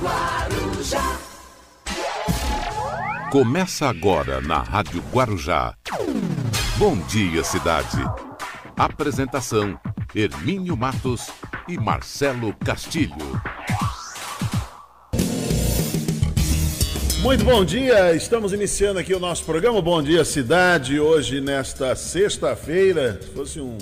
Guarujá. Começa agora na Rádio Guarujá. Bom dia, cidade. Apresentação: Hermínio Matos e Marcelo Castilho. Muito bom dia, estamos iniciando aqui o nosso programa Bom Dia Cidade, hoje nesta sexta-feira, se fosse um,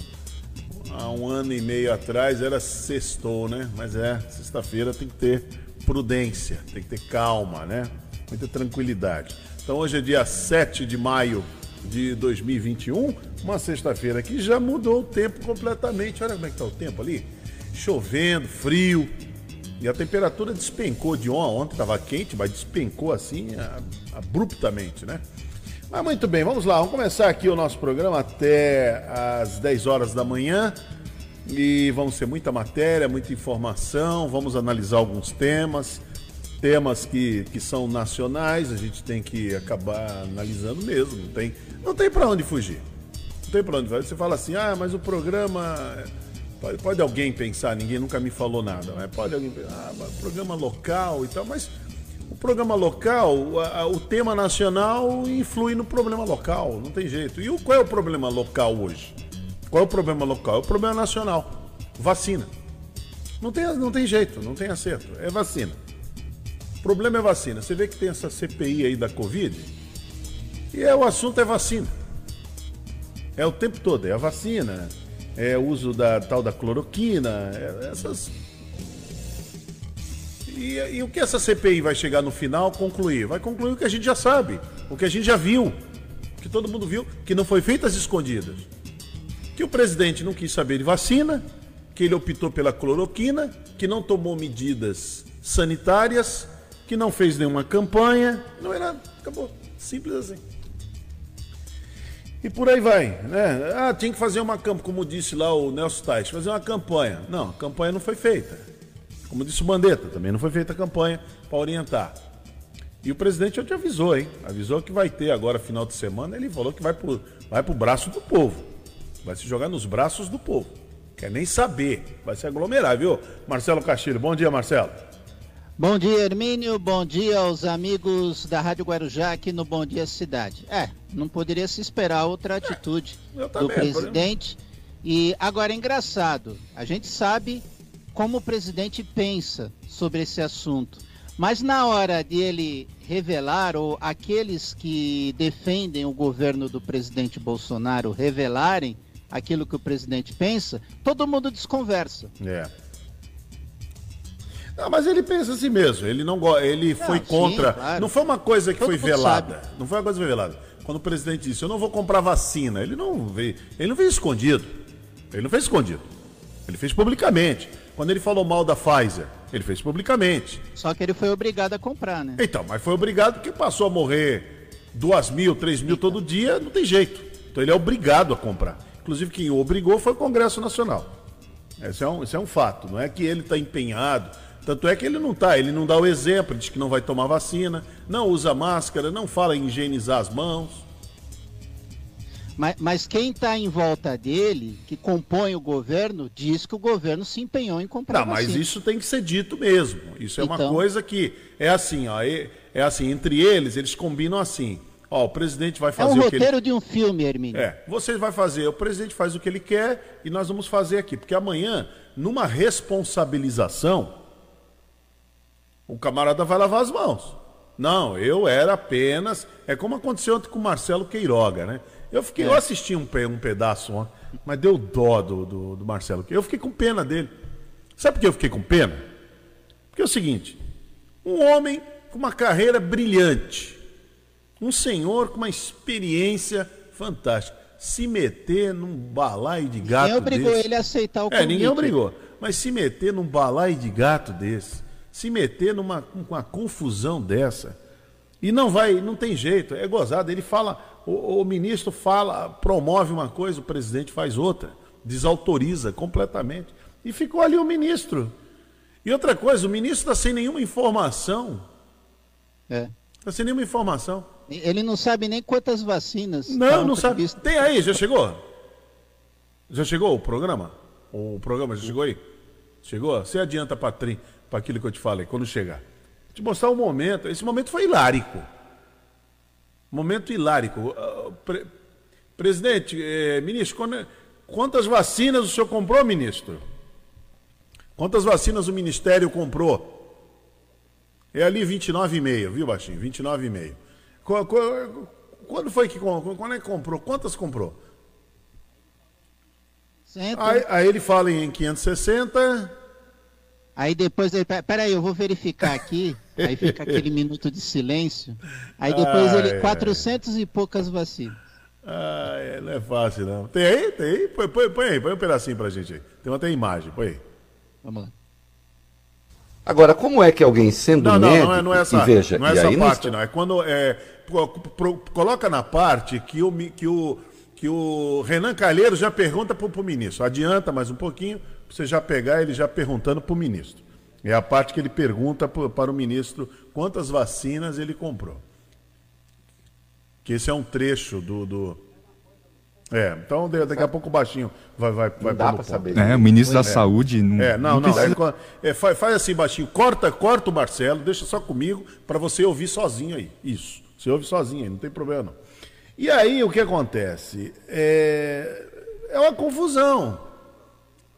há um ano e meio atrás era sextou, né? Mas é, sexta-feira tem que ter prudência, tem que ter calma, né? Muita tranquilidade. Então hoje é dia 7 de maio de 2021, uma sexta-feira que já mudou o tempo completamente. Olha como é que tá o tempo ali. Chovendo, frio, e a temperatura despencou de ontem, ontem estava quente, mas despencou assim abruptamente, né? Mas muito bem, vamos lá, vamos começar aqui o nosso programa até às 10 horas da manhã. E vamos ter muita matéria, muita informação, vamos analisar alguns temas, temas que, que são nacionais, a gente tem que acabar analisando mesmo, não tem, não tem para onde fugir. Não tem para onde fugir. Você fala assim, ah, mas o programa Pode, pode alguém pensar, ninguém nunca me falou nada, mas pode alguém pensar, ah, programa local e tal, mas o programa local, a, a, o tema nacional influi no problema local, não tem jeito. E o, qual é o problema local hoje? Qual é o problema local? É o problema nacional. Vacina. Não tem, não tem jeito, não tem acerto. É vacina. O problema é vacina. Você vê que tem essa CPI aí da Covid e é, o assunto é vacina. É o tempo todo, é a vacina é, o uso da tal da cloroquina, é, essas. E, e, o que essa CPI vai chegar no final concluir? Vai concluir o que a gente já sabe, o que a gente já viu, que todo mundo viu, que não foi feito às escondidas. Que o presidente não quis saber de vacina, que ele optou pela cloroquina, que não tomou medidas sanitárias, que não fez nenhuma campanha. Não era. Acabou. Simples assim. E por aí vai, né? Ah, tinha que fazer uma campanha, como disse lá o Nelson Tais, fazer uma campanha. Não, a campanha não foi feita. Como disse o Bandeta, também não foi feita a campanha para orientar. E o presidente já te avisou, hein? Avisou que vai ter agora, final de semana, ele falou que vai pro, vai pro braço do povo. Vai se jogar nos braços do povo. Quer nem saber. Vai se aglomerar, viu? Marcelo Castilho. Bom dia, Marcelo. Bom dia, Hermínio. Bom dia aos amigos da Rádio Guarujá aqui no Bom Dia Cidade. É, não poderia se esperar outra atitude é, do presidente. E agora é engraçado, a gente sabe como o presidente pensa sobre esse assunto. Mas na hora de ele revelar, ou aqueles que defendem o governo do presidente Bolsonaro revelarem aquilo que o presidente pensa, todo mundo desconversa. É. Não, mas ele pensa assim mesmo. Ele não ele não, foi contra. Sim, claro. Não foi uma coisa que Todo foi velada. Sabe. Não foi uma coisa que foi velada. Quando o presidente disse, eu não vou comprar vacina, ele não veio. Ele não fez escondido. Ele não fez escondido. Ele fez publicamente. Quando ele falou mal da Pfizer, ele fez publicamente. Só que ele foi obrigado a comprar, né? Então, mas foi obrigado porque passou a morrer duas mil, três mil todo dia, não tem jeito. Então ele é obrigado a comprar. Inclusive quem o obrigou foi o Congresso Nacional. Esse é um, esse é um fato. Não é que ele está empenhado tanto é que ele não tá, ele não dá o exemplo, diz que não vai tomar vacina, não usa máscara, não fala em higienizar as mãos. Mas, mas quem está em volta dele, que compõe o governo, diz que o governo se empenhou em comprar Não, vacina. mas isso tem que ser dito mesmo. Isso é então... uma coisa que é assim, ó, é, é, assim, entre eles, eles combinam assim. Ó, o presidente vai fazer é um o que roteiro ele... de um filme, Hermínio. É, você vai fazer, o presidente faz o que ele quer e nós vamos fazer aqui, porque amanhã, numa responsabilização, o camarada vai lavar as mãos. Não, eu era apenas. É como aconteceu ontem com o Marcelo Queiroga, né? Eu fiquei, é. eu assisti um, um pedaço ontem, mas deu dó do, do, do Marcelo. Eu fiquei com pena dele. Sabe por que eu fiquei com pena? Porque é o seguinte: um homem com uma carreira brilhante, um senhor com uma experiência fantástica, se meter num balaio de gato Ninguém obrigou desse, ele a aceitar o convite. É, ninguém obrigou. Mas se meter num balaio de gato desse, se meter numa uma confusão dessa. E não vai, não tem jeito, é gozado. Ele fala, o, o, ministro fala, promove uma coisa, o presidente faz outra, desautoriza completamente. E ficou ali o ministro. E outra coisa, o ministro está sem nenhuma informação. É. Está sem nenhuma informação. Ele não sabe nem quantas vacinas. Não, não sabe. Tem aí, já chegou? Já chegou o programa? O programa já chegou aí? Chegou? Você adianta para para aquilo que eu te falei, quando chegar. te mostrar um momento. Esse momento foi hilárico. Momento hilárico. Uh, pre presidente, eh, ministro, quantas vacinas o senhor comprou, ministro? Quantas vacinas o Ministério comprou? É ali 29,5, viu, Baixinho? 29,5. Quando foi que quando é que comprou? Quantas comprou? Aí, aí, ele fala em 560. Aí depois ele. Peraí, eu vou verificar aqui. Aí fica aquele minuto de silêncio. Aí depois ah, ele. É. 400 e poucas vacinas. Ah, é, não é fácil, não. Tem aí? Tem aí? Põe, põe, põe aí, põe um pedacinho pra gente aí. Tem até imagem, põe aí. Vamos lá. Agora, como é que alguém sendo não, médico... Não, não é, não é essa, veja, não é essa parte, não, não. É quando... É, coloca na parte que o, que o, que o Renan Calheiro já pergunta para o ministro. Adianta mais um pouquinho, para você já pegar ele já perguntando para o ministro. É a parte que ele pergunta para o ministro quantas vacinas ele comprou. Que esse é um trecho do, do é, então daqui a pouco o baixinho vai vai vai dá para saber. É, o ministro da é. Saúde não. É, não, não. não é, faz, faz assim baixinho, corta, corta o Marcelo, deixa só comigo para você ouvir sozinho aí. Isso. Você ouve sozinho não tem problema não. E aí o que acontece? É, é uma confusão.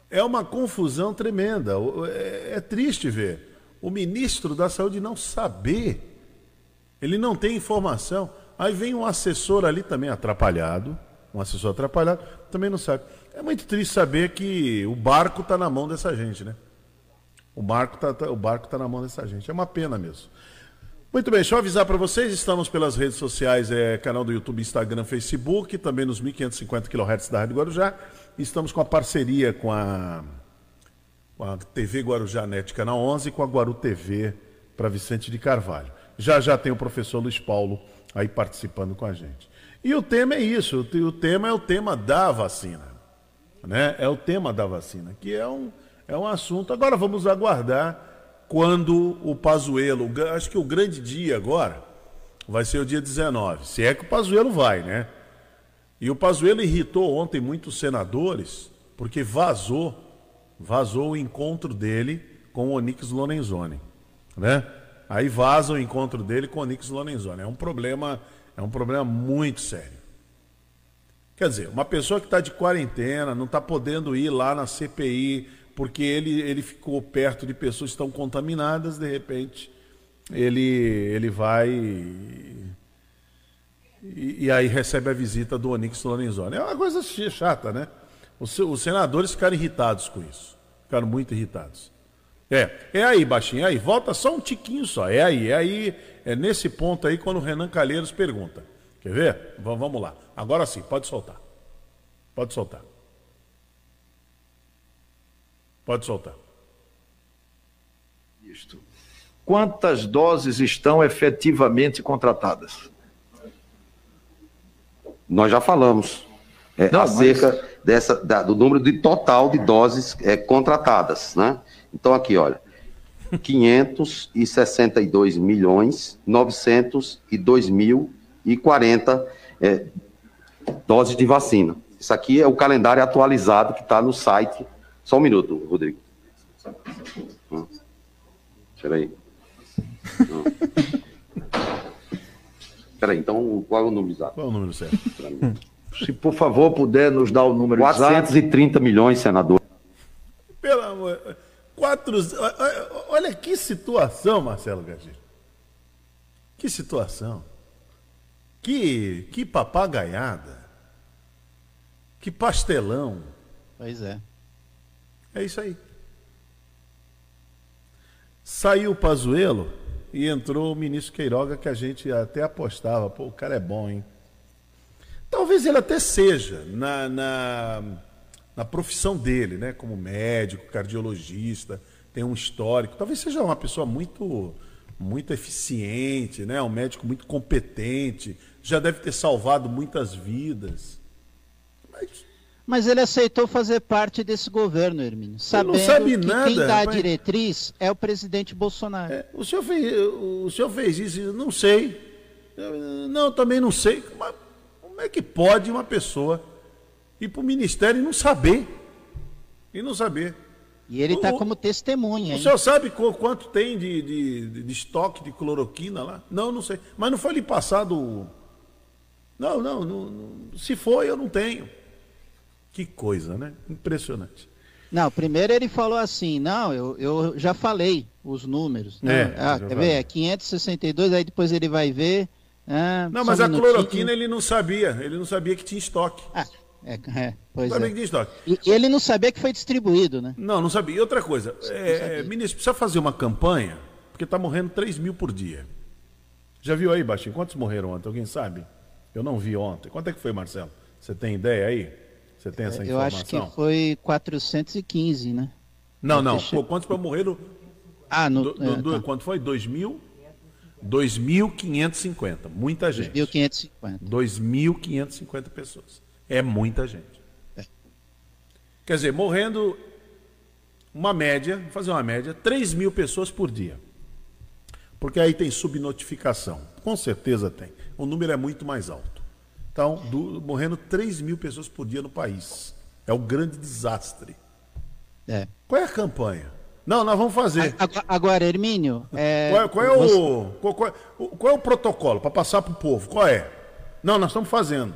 É uma confusão tremenda. É, é triste ver o ministro da Saúde não saber. Ele não tem informação. Aí vem um assessor ali também atrapalhado um assessor atrapalhado, também não sabe. É muito triste saber que o barco está na mão dessa gente, né? O barco está tá, o barco tá na mão dessa gente. É uma pena mesmo. Muito bem, eu avisar para vocês, estamos pelas redes sociais, é, canal do YouTube, Instagram, Facebook, também nos 1550 kHz da Rádio Guarujá. Estamos com a parceria com a, com a TV Guarujá Net Canal 11 e com a Guaru TV para Vicente de Carvalho. Já já tem o professor Luiz Paulo aí participando com a gente. E o tema é isso, o tema é o tema da vacina. Né? É o tema da vacina, que é um, é um assunto. Agora vamos aguardar quando o Pazuelo, acho que o grande dia agora vai ser o dia 19, se é que o Pazuelo vai, né? E o Pazuelo irritou ontem muitos senadores, porque vazou, vazou o encontro dele com o Onix Lorenzoni, né? Aí vaza o encontro dele com o Onix Lorenzoni. É um problema é um problema muito sério. Quer dizer, uma pessoa que está de quarentena, não está podendo ir lá na CPI, porque ele, ele ficou perto de pessoas que estão contaminadas, de repente ele, ele vai e, e aí recebe a visita do Onix Lorenzoni. É uma coisa chata, né? Os, os senadores ficaram irritados com isso. Ficaram muito irritados. É, é aí, baixinho, é aí, volta só um tiquinho só, é aí, é aí, é nesse ponto aí quando o Renan Calheiros pergunta. Quer ver? V vamos lá. Agora sim, pode soltar. Pode soltar. Pode soltar. Isto. Quantas doses estão efetivamente contratadas? Nós já falamos é, Não, acerca mas... dessa, da, do número de total de doses é, contratadas, né? Então, aqui, olha. 562 milhões 902 mil e 40 é, doses de vacina. Isso aqui é o calendário atualizado que está no site. Só um minuto, Rodrigo. Espera aí. Espera aí, então qual é o número exato? Qual é o número certo? Se por favor puder nos dar o número 430 exato. 430 milhões, senador. Pelo amor. Quatro. Olha que situação, Marcelo Garcia. Que situação. Que, que papagaiada. Que pastelão. Pois é. É isso aí. Saiu o Pazuelo e entrou o ministro Queiroga, que a gente até apostava. Pô, o cara é bom, hein? Talvez ele até seja na, na na profissão dele, né? Como médico, cardiologista, tem um histórico. Talvez seja uma pessoa muito muito eficiente, né? Um médico muito competente, já deve ter salvado muitas vidas. Mas, mas ele aceitou fazer parte desse governo, Hermínio, sabendo não sabe que nada, quem dá a diretriz é o presidente Bolsonaro. É, o, senhor fez, o senhor fez isso? Não sei. Não, também não sei. Mas como é que pode uma pessoa ir para o ministério e não saber. E não saber. E ele está como testemunha. O hein? senhor sabe quanto tem de, de, de, estoque de cloroquina lá? Não, não sei. Mas não foi lhe passado. Não, não, não, não. Se foi, eu não tenho. Que coisa, né? Impressionante. Não, primeiro ele falou assim, não, eu, eu já falei os números. Né? É, ah, quer ver? É 562, aí depois ele vai ver. Ah, não, mas um a cloroquina ele não sabia, ele não sabia que tinha estoque. Ah, é, é, pois sabia é. que tinha estoque. E, ele não sabia que foi distribuído, né? Não, não sabia. E outra coisa, é, ministro, precisa fazer uma campanha, porque está morrendo 3 mil por dia. Já viu aí, Baixinho? Quantos morreram ontem? Alguém sabe? Eu não vi ontem. Quanto é que foi, Marcelo? Você tem ideia aí? Você tem essa informação? Eu acho que foi 415, né? Não, não. Pô, quantos para morreram? Ah, no, do, é, do, tá. quanto foi? 2000? 2.550. Muita gente. 2.550. 2.550 pessoas. É muita gente. É. Quer dizer, morrendo uma média, vou fazer uma média, 3 mil pessoas por dia. Porque aí tem subnotificação. Com certeza tem. O número é muito mais alto. Então, do, morrendo 3 mil pessoas por dia no país. É o grande desastre. É. Qual é a campanha? Não, nós vamos fazer. Agora, Hermínio. É... Qual, qual, é o, qual, qual, qual é o protocolo para passar para o povo? Qual é? Não, nós estamos fazendo.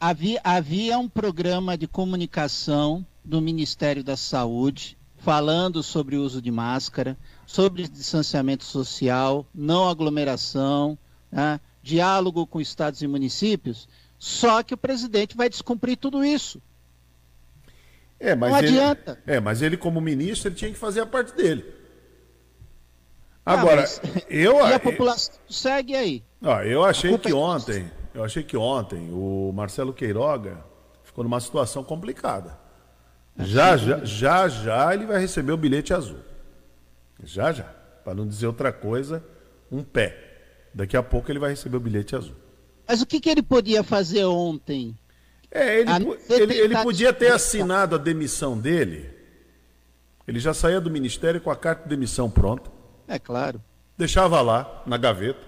Havia, havia um programa de comunicação do Ministério da Saúde falando sobre o uso de máscara, sobre distanciamento social, não aglomeração. Né? Diálogo com estados e municípios, só que o presidente vai descumprir tudo isso. É, mas Não ele, adianta. É, mas ele, como ministro, ele tinha que fazer a parte dele. Ah, Agora, mas... eu. E a população eu, segue aí. Ah, eu achei que é ontem, eu achei que ontem o Marcelo Queiroga ficou numa situação complicada. Já, já, já, já ele vai receber o bilhete azul. Já, já. Para não dizer outra coisa, um pé. Daqui a pouco ele vai receber o bilhete azul. Mas o que, que ele podia fazer ontem? É, ele, ele, ele podia ter assinado a demissão dele. Ele já saía do ministério com a carta de demissão pronta. É claro. Deixava lá, na gaveta,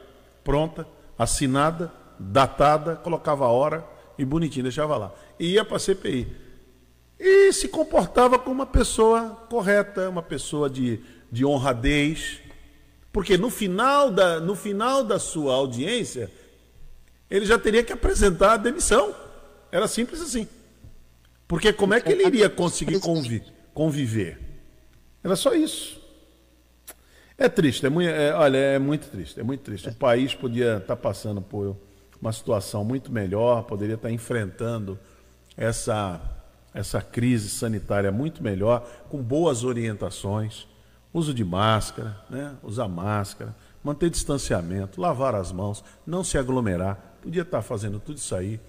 pronta, assinada, datada, colocava a hora e bonitinho, deixava lá. E ia para a CPI. E se comportava como uma pessoa correta, uma pessoa de, de honradez, porque no final, da, no final da sua audiência, ele já teria que apresentar a demissão. Era simples assim. Porque como é que ele iria conseguir convi conviver? Era só isso. É triste, é muito, é, olha, é muito triste, é muito triste. O país podia estar passando por uma situação muito melhor, poderia estar enfrentando essa, essa crise sanitária muito melhor, com boas orientações uso de máscara, né? usar máscara, manter distanciamento, lavar as mãos, não se aglomerar. Podia estar fazendo tudo isso aí.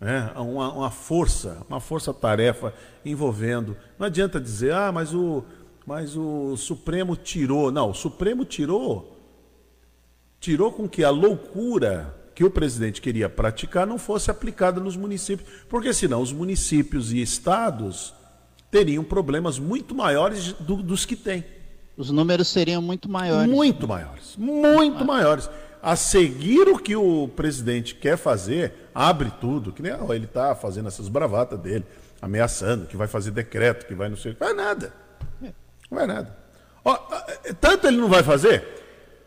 Né? Uma, uma força, uma força-tarefa envolvendo. Não adianta dizer, ah, mas o, mas o Supremo tirou. Não, o Supremo tirou. Tirou com que a loucura que o presidente queria praticar não fosse aplicada nos municípios. Porque senão os municípios e estados teriam problemas muito maiores do, dos que têm. Os números seriam muito maiores. Muito maiores. Muito maiores. A seguir o que o presidente quer fazer, abre tudo. Que nem ó, ele está fazendo essas bravatas dele, ameaçando que vai fazer decreto, que vai não sei. Vai nada. Não vai nada. Ó, tanto ele não vai fazer,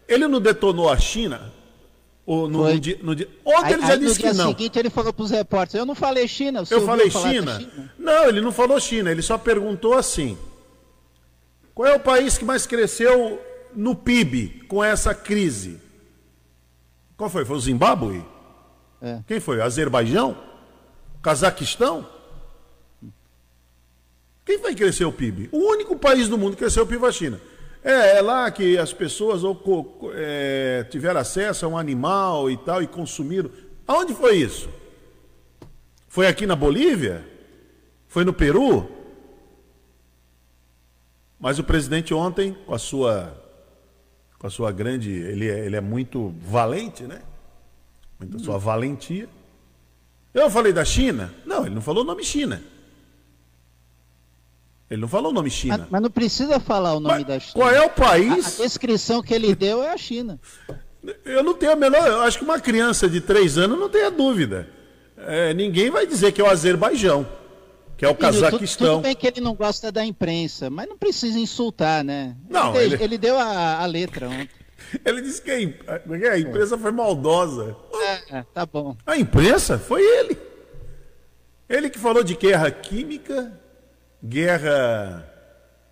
ele não detonou a China. Ou no, no, dia, no dia, ontem aí, ele já disse que não. No dia seguinte ele falou para os repórteres: Eu não falei China. Eu falei China? China? Não, ele não falou China. Ele só perguntou assim: qual é o país que mais cresceu no PIB com essa crise? Qual foi? Foi o Zimbábue? É. Quem foi? Azerbaijão? Cazaquistão? Quem vai crescer o PIB? O único país do mundo que cresceu o PIB foi a China. É, é lá que as pessoas ou, é, tiveram acesso a um animal e tal e consumiram. Aonde foi isso? Foi aqui na Bolívia? Foi no Peru? Mas o presidente ontem, com a sua, com a sua grande. Ele é, ele é muito valente, né? Muita sua valentia. Eu falei da China? Não, ele não falou o nome China. Ele não falou o nome China. Mas, mas não precisa falar o nome mas da China. Qual é o país? A, a descrição que ele deu é a China. Eu não tenho a menor. Eu acho que uma criança de três anos não tem a dúvida. É, ninguém vai dizer que é o Azerbaijão. Que é o Cazaquistão. Tudo, tudo, bem que ele não gosta da imprensa, mas não precisa insultar, né? Não, ele, ele... ele deu a, a, letra ontem. Ele disse que a, é a imprensa foi maldosa. É, tá bom. A imprensa foi ele. Ele que falou de guerra química, guerra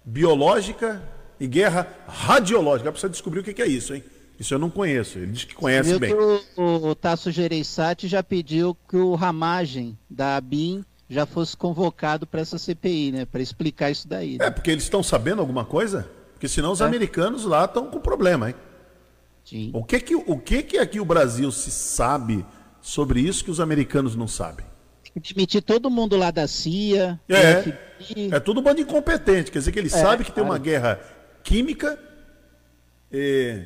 biológica e guerra radiológica. Precisa descobrir o que é isso, hein? Isso eu não conheço. Ele diz que conhece Viu bem. Que o, o Tasso Gereissati já pediu que o Ramagem da ABIN já fosse convocado para essa CPI, né? Para explicar isso daí. Né? É, porque eles estão sabendo alguma coisa? Porque senão os é. americanos lá estão com problema, hein? Sim. O que que, o que que aqui o Brasil se sabe sobre isso que os americanos não sabem? Demitir todo mundo lá da CIA. É. É tudo bando incompetente. Quer dizer que ele é, sabe que tem uma guerra química. E,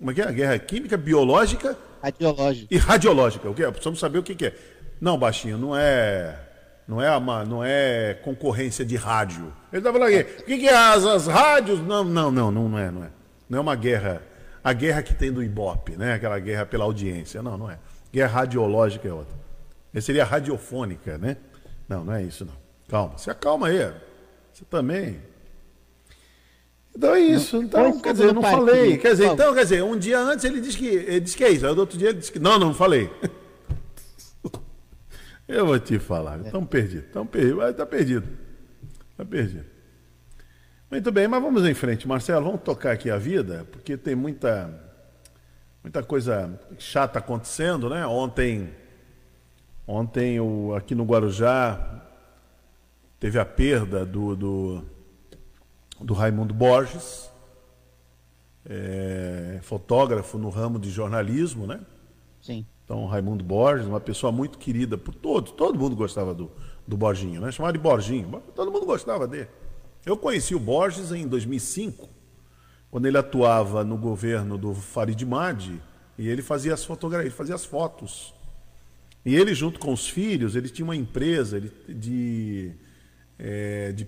uma guerra, guerra química, biológica. Radiológica. E radiológica. O que? Precisamos saber o que, que é. Não, baixinho, não é. Não é, uma, não é concorrência de rádio. Ele estava falando aqui, o que, que é as, as rádios? Não, não, não, não é, não é. Não é uma guerra. A guerra que tem do Ibope, né? Aquela guerra pela audiência. Não, não é. Guerra radiológica é outra. Essa seria radiofônica, né? Não, não é isso, não. Calma, se acalma aí. Você também. Então é isso. Então, quer dizer, eu não falei. Quer dizer, então, quer dizer, um dia antes ele disse que, ele disse que é isso. Aí outro dia ele disse que. Não, não, não falei. Eu vou te falar. Estamos perdidos. Estamos perdidos. Está perdido. Está perdido. Muito bem, mas vamos em frente, Marcelo. Vamos tocar aqui a vida, porque tem muita, muita coisa chata acontecendo, né? Ontem, ontem o, aqui no Guarujá teve a perda do, do, do Raimundo Borges, é, fotógrafo no ramo de jornalismo, né? Sim. Então, Raimundo Borges, uma pessoa muito querida por todos, todo mundo gostava do, do Borginho, né? Chamado de Borginho, todo mundo gostava dele. Eu conheci o Borges em 2005, quando ele atuava no governo do Farid Madi, e ele fazia as fotografias, fazia as fotos. E ele, junto com os filhos, ele tinha uma empresa de, é, de,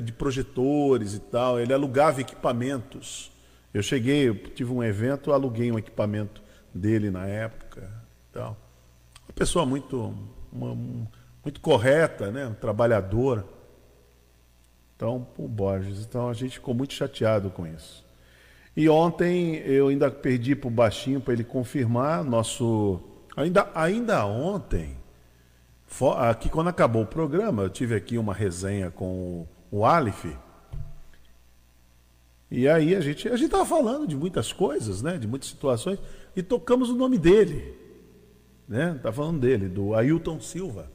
de projetores e tal, ele alugava equipamentos. Eu cheguei, eu tive um evento, aluguei um equipamento dele na época. Então, uma pessoa muito, uma, muito correta, né? trabalhadora. Então, o Borges. Então a gente ficou muito chateado com isso. E ontem eu ainda perdi para o baixinho para ele confirmar nosso. Ainda, ainda ontem, aqui quando acabou o programa, eu tive aqui uma resenha com o Alif. E aí a gente a gente estava falando de muitas coisas, né? De muitas situações e tocamos o nome dele né? Tá falando dele, do Ailton Silva.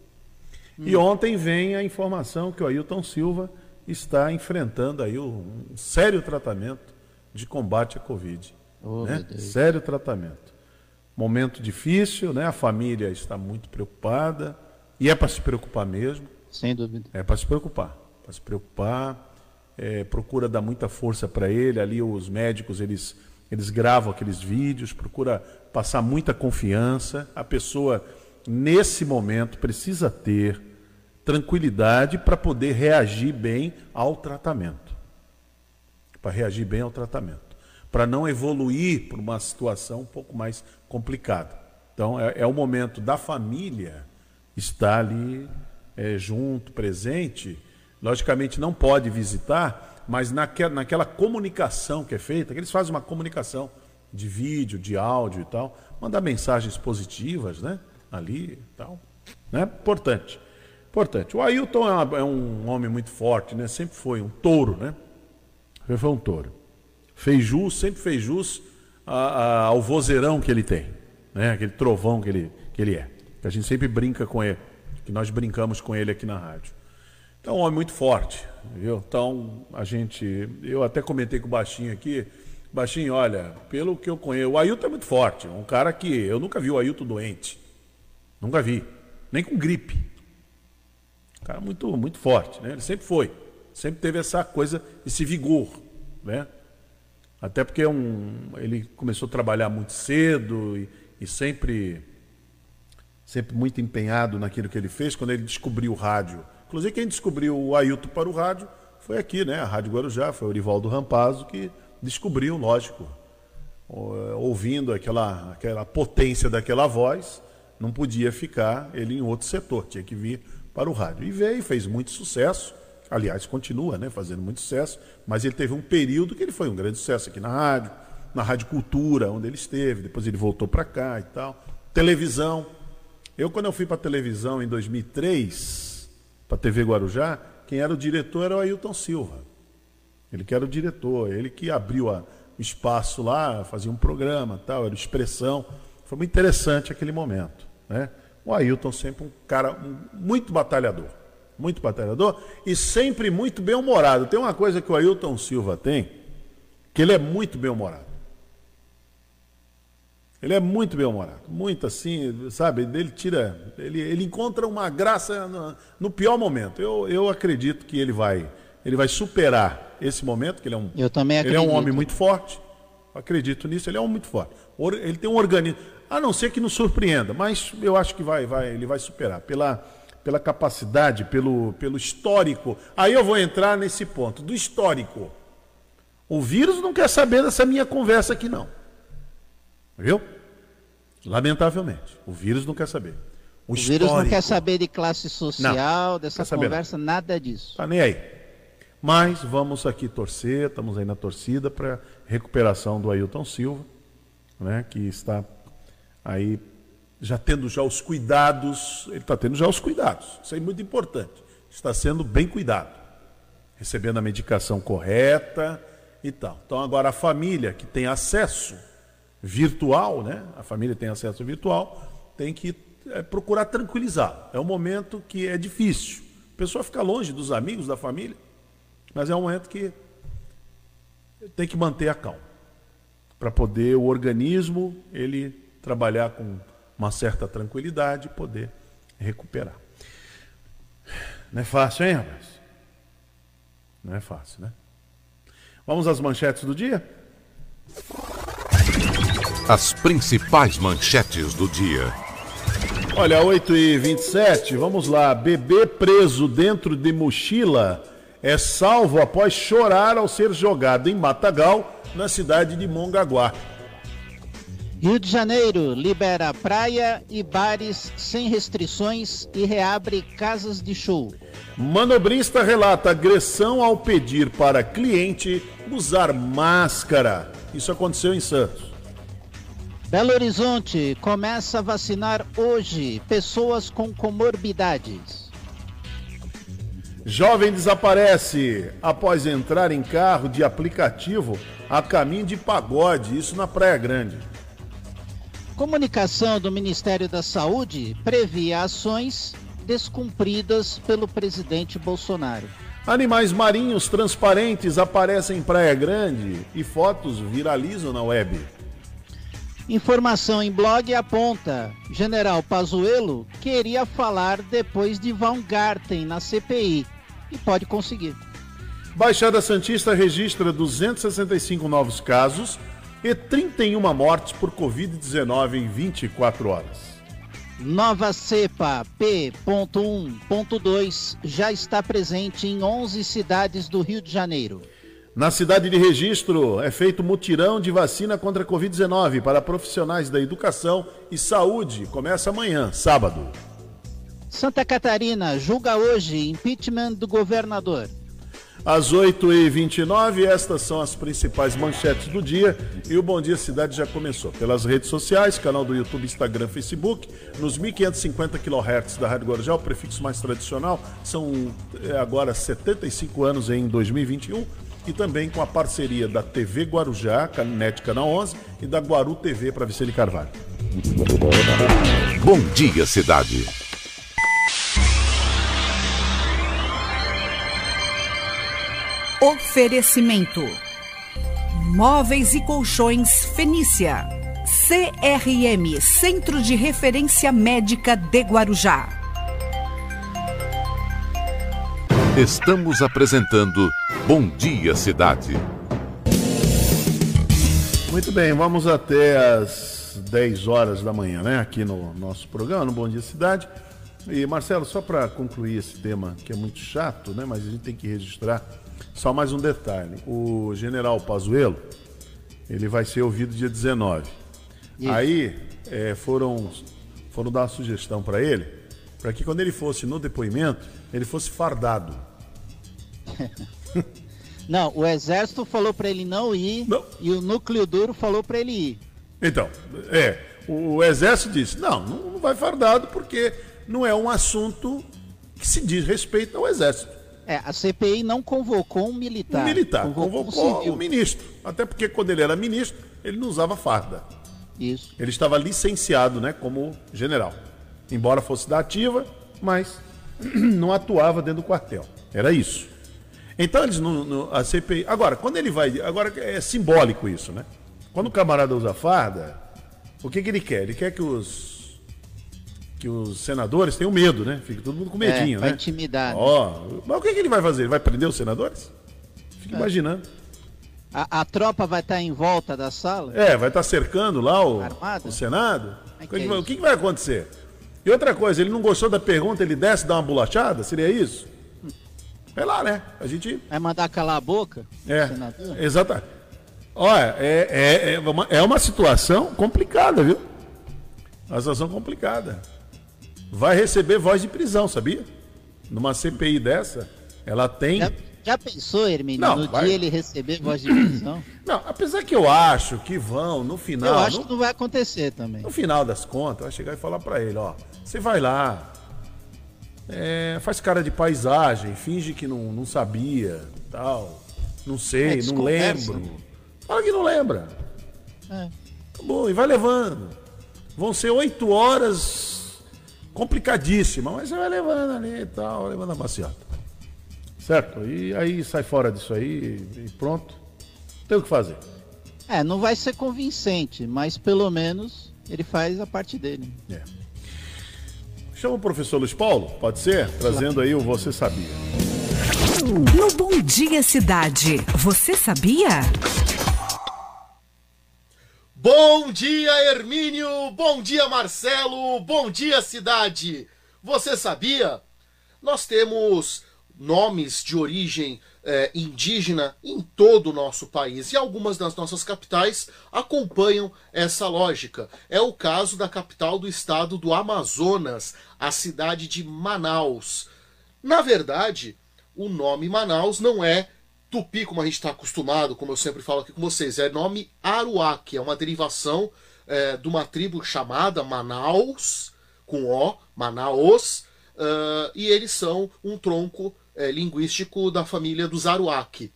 Hum. E ontem vem a informação que o Ailton Silva está enfrentando aí um sério tratamento de combate à Covid. Oh, né? Sério tratamento. Momento difícil, né? A família está muito preocupada e é para se preocupar mesmo. Sem dúvida. É para se preocupar, para se preocupar. É, procura dar muita força para ele. Ali os médicos eles eles gravam aqueles vídeos, procura passar muita confiança. A pessoa, nesse momento, precisa ter tranquilidade para poder reagir bem ao tratamento. Para reagir bem ao tratamento. Para não evoluir para uma situação um pouco mais complicada. Então, é, é o momento da família estar ali é, junto, presente. Logicamente, não pode visitar, mas naquela, naquela comunicação que é feita, que eles fazem uma comunicação de vídeo, de áudio e tal, mandar mensagens positivas, né? Ali e tal. Né? Importante. Importante. O Ailton é, uma, é, um homem muito forte, né? Sempre foi um touro, né? Sempre foi um touro. Fez jus, sempre fez jus a, a, ao vozeirão que ele tem, né? Aquele trovão que ele, que ele é. Que a gente sempre brinca com ele, que nós brincamos com ele aqui na rádio. Então, um homem muito forte, viu? Então, a gente. Eu até comentei com o Baixinho aqui. Baixinho, olha, pelo que eu conheço, o Ailton é muito forte. Um cara que. Eu nunca vi o Ailton doente. Nunca vi. Nem com gripe. Um cara muito, muito forte, né? Ele sempre foi. Sempre teve essa coisa, esse vigor, né? Até porque é um, ele começou a trabalhar muito cedo e, e sempre, sempre muito empenhado naquilo que ele fez. Quando ele descobriu o rádio Inclusive, quem descobriu o Ailton para o rádio foi aqui, né? A Rádio Guarujá, foi o Orivaldo Rampazzo que descobriu, lógico, ouvindo aquela, aquela potência daquela voz, não podia ficar ele em outro setor, tinha que vir para o rádio. E veio, fez muito sucesso. Aliás, continua né, fazendo muito sucesso, mas ele teve um período que ele foi um grande sucesso aqui na rádio, na Rádio Cultura, onde ele esteve, depois ele voltou para cá e tal. Televisão. Eu, quando eu fui para televisão em 2003, para a TV Guarujá, quem era o diretor era o Ailton Silva. Ele que era o diretor, ele que abriu o espaço lá, fazia um programa, tal, era expressão. Foi muito interessante aquele momento. Né? O Ailton sempre um cara muito batalhador muito batalhador e sempre muito bem-humorado. Tem uma coisa que o Ailton Silva tem, que ele é muito bem-humorado. Ele é muito bem-humorado, muito assim, sabe? Ele tira, ele, ele encontra uma graça no, no, pior momento. Eu, eu acredito que ele vai, ele vai superar esse momento, que ele é um, eu também ele é um homem muito forte. acredito nisso, ele é um muito forte. Ele tem um organismo, a não ser que nos surpreenda, mas eu acho que vai, vai, ele vai superar pela pela capacidade, pelo, pelo histórico. Aí eu vou entrar nesse ponto, do histórico. O vírus não quer saber dessa minha conversa aqui, não. Viu? Lamentavelmente. O vírus não quer saber. O, o vírus não quer saber de classe social, não, dessa conversa, nada disso. Tá nem aí. Mas vamos aqui torcer, estamos aí na torcida para recuperação do Ailton Silva, né, que está aí já tendo já os cuidados, ele está tendo já os cuidados, isso é muito importante. Está sendo bem cuidado, recebendo a medicação correta e tal. Então agora a família que tem acesso virtual, né? A família tem acesso virtual, tem que é, procurar tranquilizar. É um momento que é difícil. A pessoa fica longe dos amigos, da família, mas é um momento que tem que manter a calma para poder o organismo ele trabalhar com uma certa tranquilidade e poder recuperar. Não é fácil, hein, rapaz? Não é fácil, né? Vamos às manchetes do dia? As principais manchetes do dia. Olha, 8 e 27 vamos lá. Bebê preso dentro de mochila é salvo após chorar ao ser jogado em Matagal, na cidade de Mongaguá. Rio de Janeiro libera praia e bares sem restrições e reabre casas de show. Manobrista relata agressão ao pedir para cliente usar máscara. Isso aconteceu em Santos. Belo Horizonte começa a vacinar hoje pessoas com comorbidades. Jovem desaparece após entrar em carro de aplicativo a caminho de pagode, isso na Praia Grande. Comunicação do Ministério da Saúde previa ações descumpridas pelo presidente Bolsonaro. Animais marinhos transparentes aparecem em Praia Grande e fotos viralizam na web. Informação em blog aponta: General Pazuello queria falar depois de Van Garten na CPI e pode conseguir. Baixada Santista registra 265 novos casos e 31 mortes por Covid-19 em 24 horas. Nova cepa P.1.2 já está presente em 11 cidades do Rio de Janeiro. Na cidade de registro, é feito mutirão de vacina contra a Covid-19 para profissionais da educação e saúde. Começa amanhã, sábado. Santa Catarina julga hoje impeachment do governador. Às 8h29, estas são as principais manchetes do dia. E o Bom Dia Cidade já começou. Pelas redes sociais, canal do YouTube, Instagram, Facebook, nos 1550 kHz da Rádio Guarujá, o prefixo mais tradicional. São é, agora 75 anos em 2021 e também com a parceria da TV Guarujá, Net Canal 11 e da Guaru TV para Vicente Carvalho. Bom dia, cidade. Oferecimento: Móveis e Colchões Fenícia. CRM Centro de Referência Médica de Guarujá. Estamos apresentando Bom Dia Cidade. Muito bem, vamos até as 10 horas da manhã, né? Aqui no nosso programa, no Bom Dia Cidade. E Marcelo, só para concluir esse tema que é muito chato, né? Mas a gente tem que registrar só mais um detalhe: o general Pazuello ele vai ser ouvido dia 19. Isso. Aí é, foram, foram dar uma sugestão para ele para que quando ele fosse no depoimento, ele fosse fardado. Não, o exército falou para ele não ir não. e o núcleo duro falou para ele ir. Então, é, o, exército disse: não, não vai fardado porque não é um assunto que se diz respeito ao exército. É, a CPI não convocou um militar. Um militar, convocou, convocou um o ministro. Até porque quando ele era ministro, ele não usava farda. Isso. Ele estava licenciado, né, como general. Embora fosse da ativa, mas não atuava dentro do quartel. Era isso. Então eles não, não, a CPI. Agora, quando ele vai. Agora é simbólico isso, né? Quando o camarada usa farda, o que, que ele quer? Ele quer que os que os senadores tenham medo, né? Fica todo mundo com medinho, é, né? intimidar. Né? Ó, mas o que, que ele vai fazer? Ele vai prender os senadores? Fica é. imaginando. A, a, tropa vai estar em volta da sala? É, vai estar cercando lá o, o Senado. É que é o que, que vai acontecer? E outra coisa, ele não gostou da pergunta, ele desce e dá uma bolachada? Seria isso? É lá, né? A gente. Vai mandar calar a boca? É. Exatamente. Olha, é, é, é, uma, é uma situação complicada, viu? Uma situação complicada. Vai receber voz de prisão, sabia? Numa CPI dessa, ela tem. Já pensou, Hermínio, não, no vai... dia ele receber voz de prisão? Não, apesar que eu acho que vão, no final. Eu acho no... que não vai acontecer também. No final das contas, vai chegar e falar para ele: ó, você vai lá, é, faz cara de paisagem, finge que não, não sabia, tal. Não sei, é, não lembro. Fala que não lembra. É. Tá bom, e vai levando. Vão ser oito horas complicadíssimas, mas você vai levando ali e tal, levando a maciota. Certo? E aí sai fora disso aí e pronto. Tem o que fazer. É, não vai ser convincente, mas pelo menos ele faz a parte dele. É. Chama o professor Luiz Paulo, pode ser? Trazendo aí o Você Sabia. No Bom Dia Cidade, você sabia? Bom dia, Hermínio! Bom dia, Marcelo! Bom dia, cidade! Você sabia? Nós temos nomes de origem é, indígena em todo o nosso país e algumas das nossas capitais acompanham essa lógica. É o caso da capital do estado do Amazonas, a cidade de Manaus. Na verdade, o nome Manaus não é tupi como a gente está acostumado, como eu sempre falo aqui com vocês, é nome Aruac, é uma derivação é, de uma tribo chamada Manaus, com O, Manaus, uh, e eles são um tronco é, linguístico da família dos Aruac.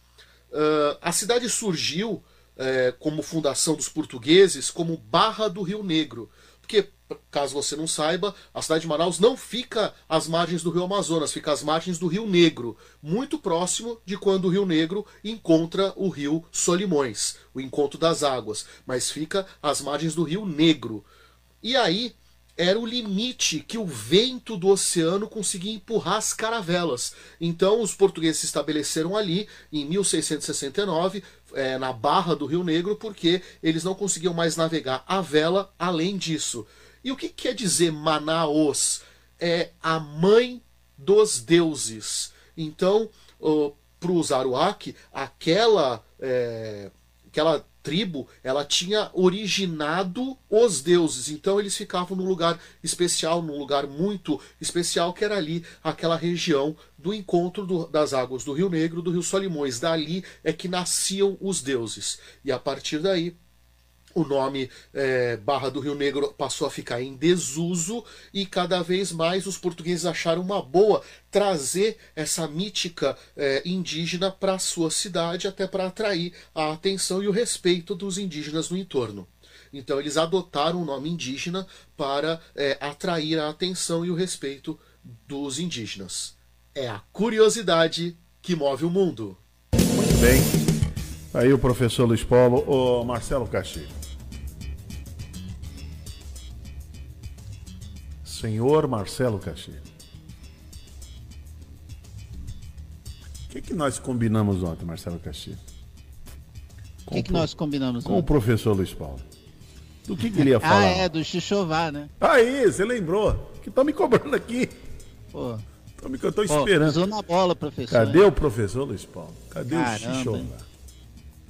Uh, a cidade surgiu é, como fundação dos portugueses como Barra do Rio Negro, porque, caso você não saiba, a cidade de Manaus não fica às margens do rio Amazonas, fica às margens do Rio Negro, muito próximo de quando o Rio Negro encontra o rio Solimões, o encontro das águas, mas fica às margens do Rio Negro. E aí, era o limite que o vento do oceano conseguia empurrar as caravelas. Então os portugueses se estabeleceram ali em 1669, é, na barra do Rio Negro, porque eles não conseguiam mais navegar a vela além disso. E o que quer dizer Manaus? É a mãe dos deuses. Então, para os Aruac, aquela, é, aquela tribo, ela tinha originado os deuses. Então eles ficavam num lugar especial, num lugar muito especial, que era ali aquela região do encontro do, das águas do Rio Negro, do Rio Solimões. Dali é que nasciam os deuses. E a partir daí o nome é, Barra do Rio Negro passou a ficar em desuso e cada vez mais os portugueses acharam uma boa trazer essa mítica é, indígena para sua cidade, até para atrair a atenção e o respeito dos indígenas no entorno. Então eles adotaram o nome indígena para é, atrair a atenção e o respeito dos indígenas. É a curiosidade que move o mundo. Muito bem. Aí o professor Luiz Paulo, o Marcelo Castilho. Senhor Marcelo Castilho. O que, que nós combinamos ontem, Marcelo Castilho? O que, que nós combinamos com ontem? o professor Luiz Paulo. Do que, que ele ia ah, falar? Ah, é, do Xixová, né? Aí, você lembrou. Que tá me cobrando aqui. Pô. Tô me, eu tô esperando. Pô, na bola, professor. Cadê o professor Luiz Paulo? Cadê Caramba, o Xixová?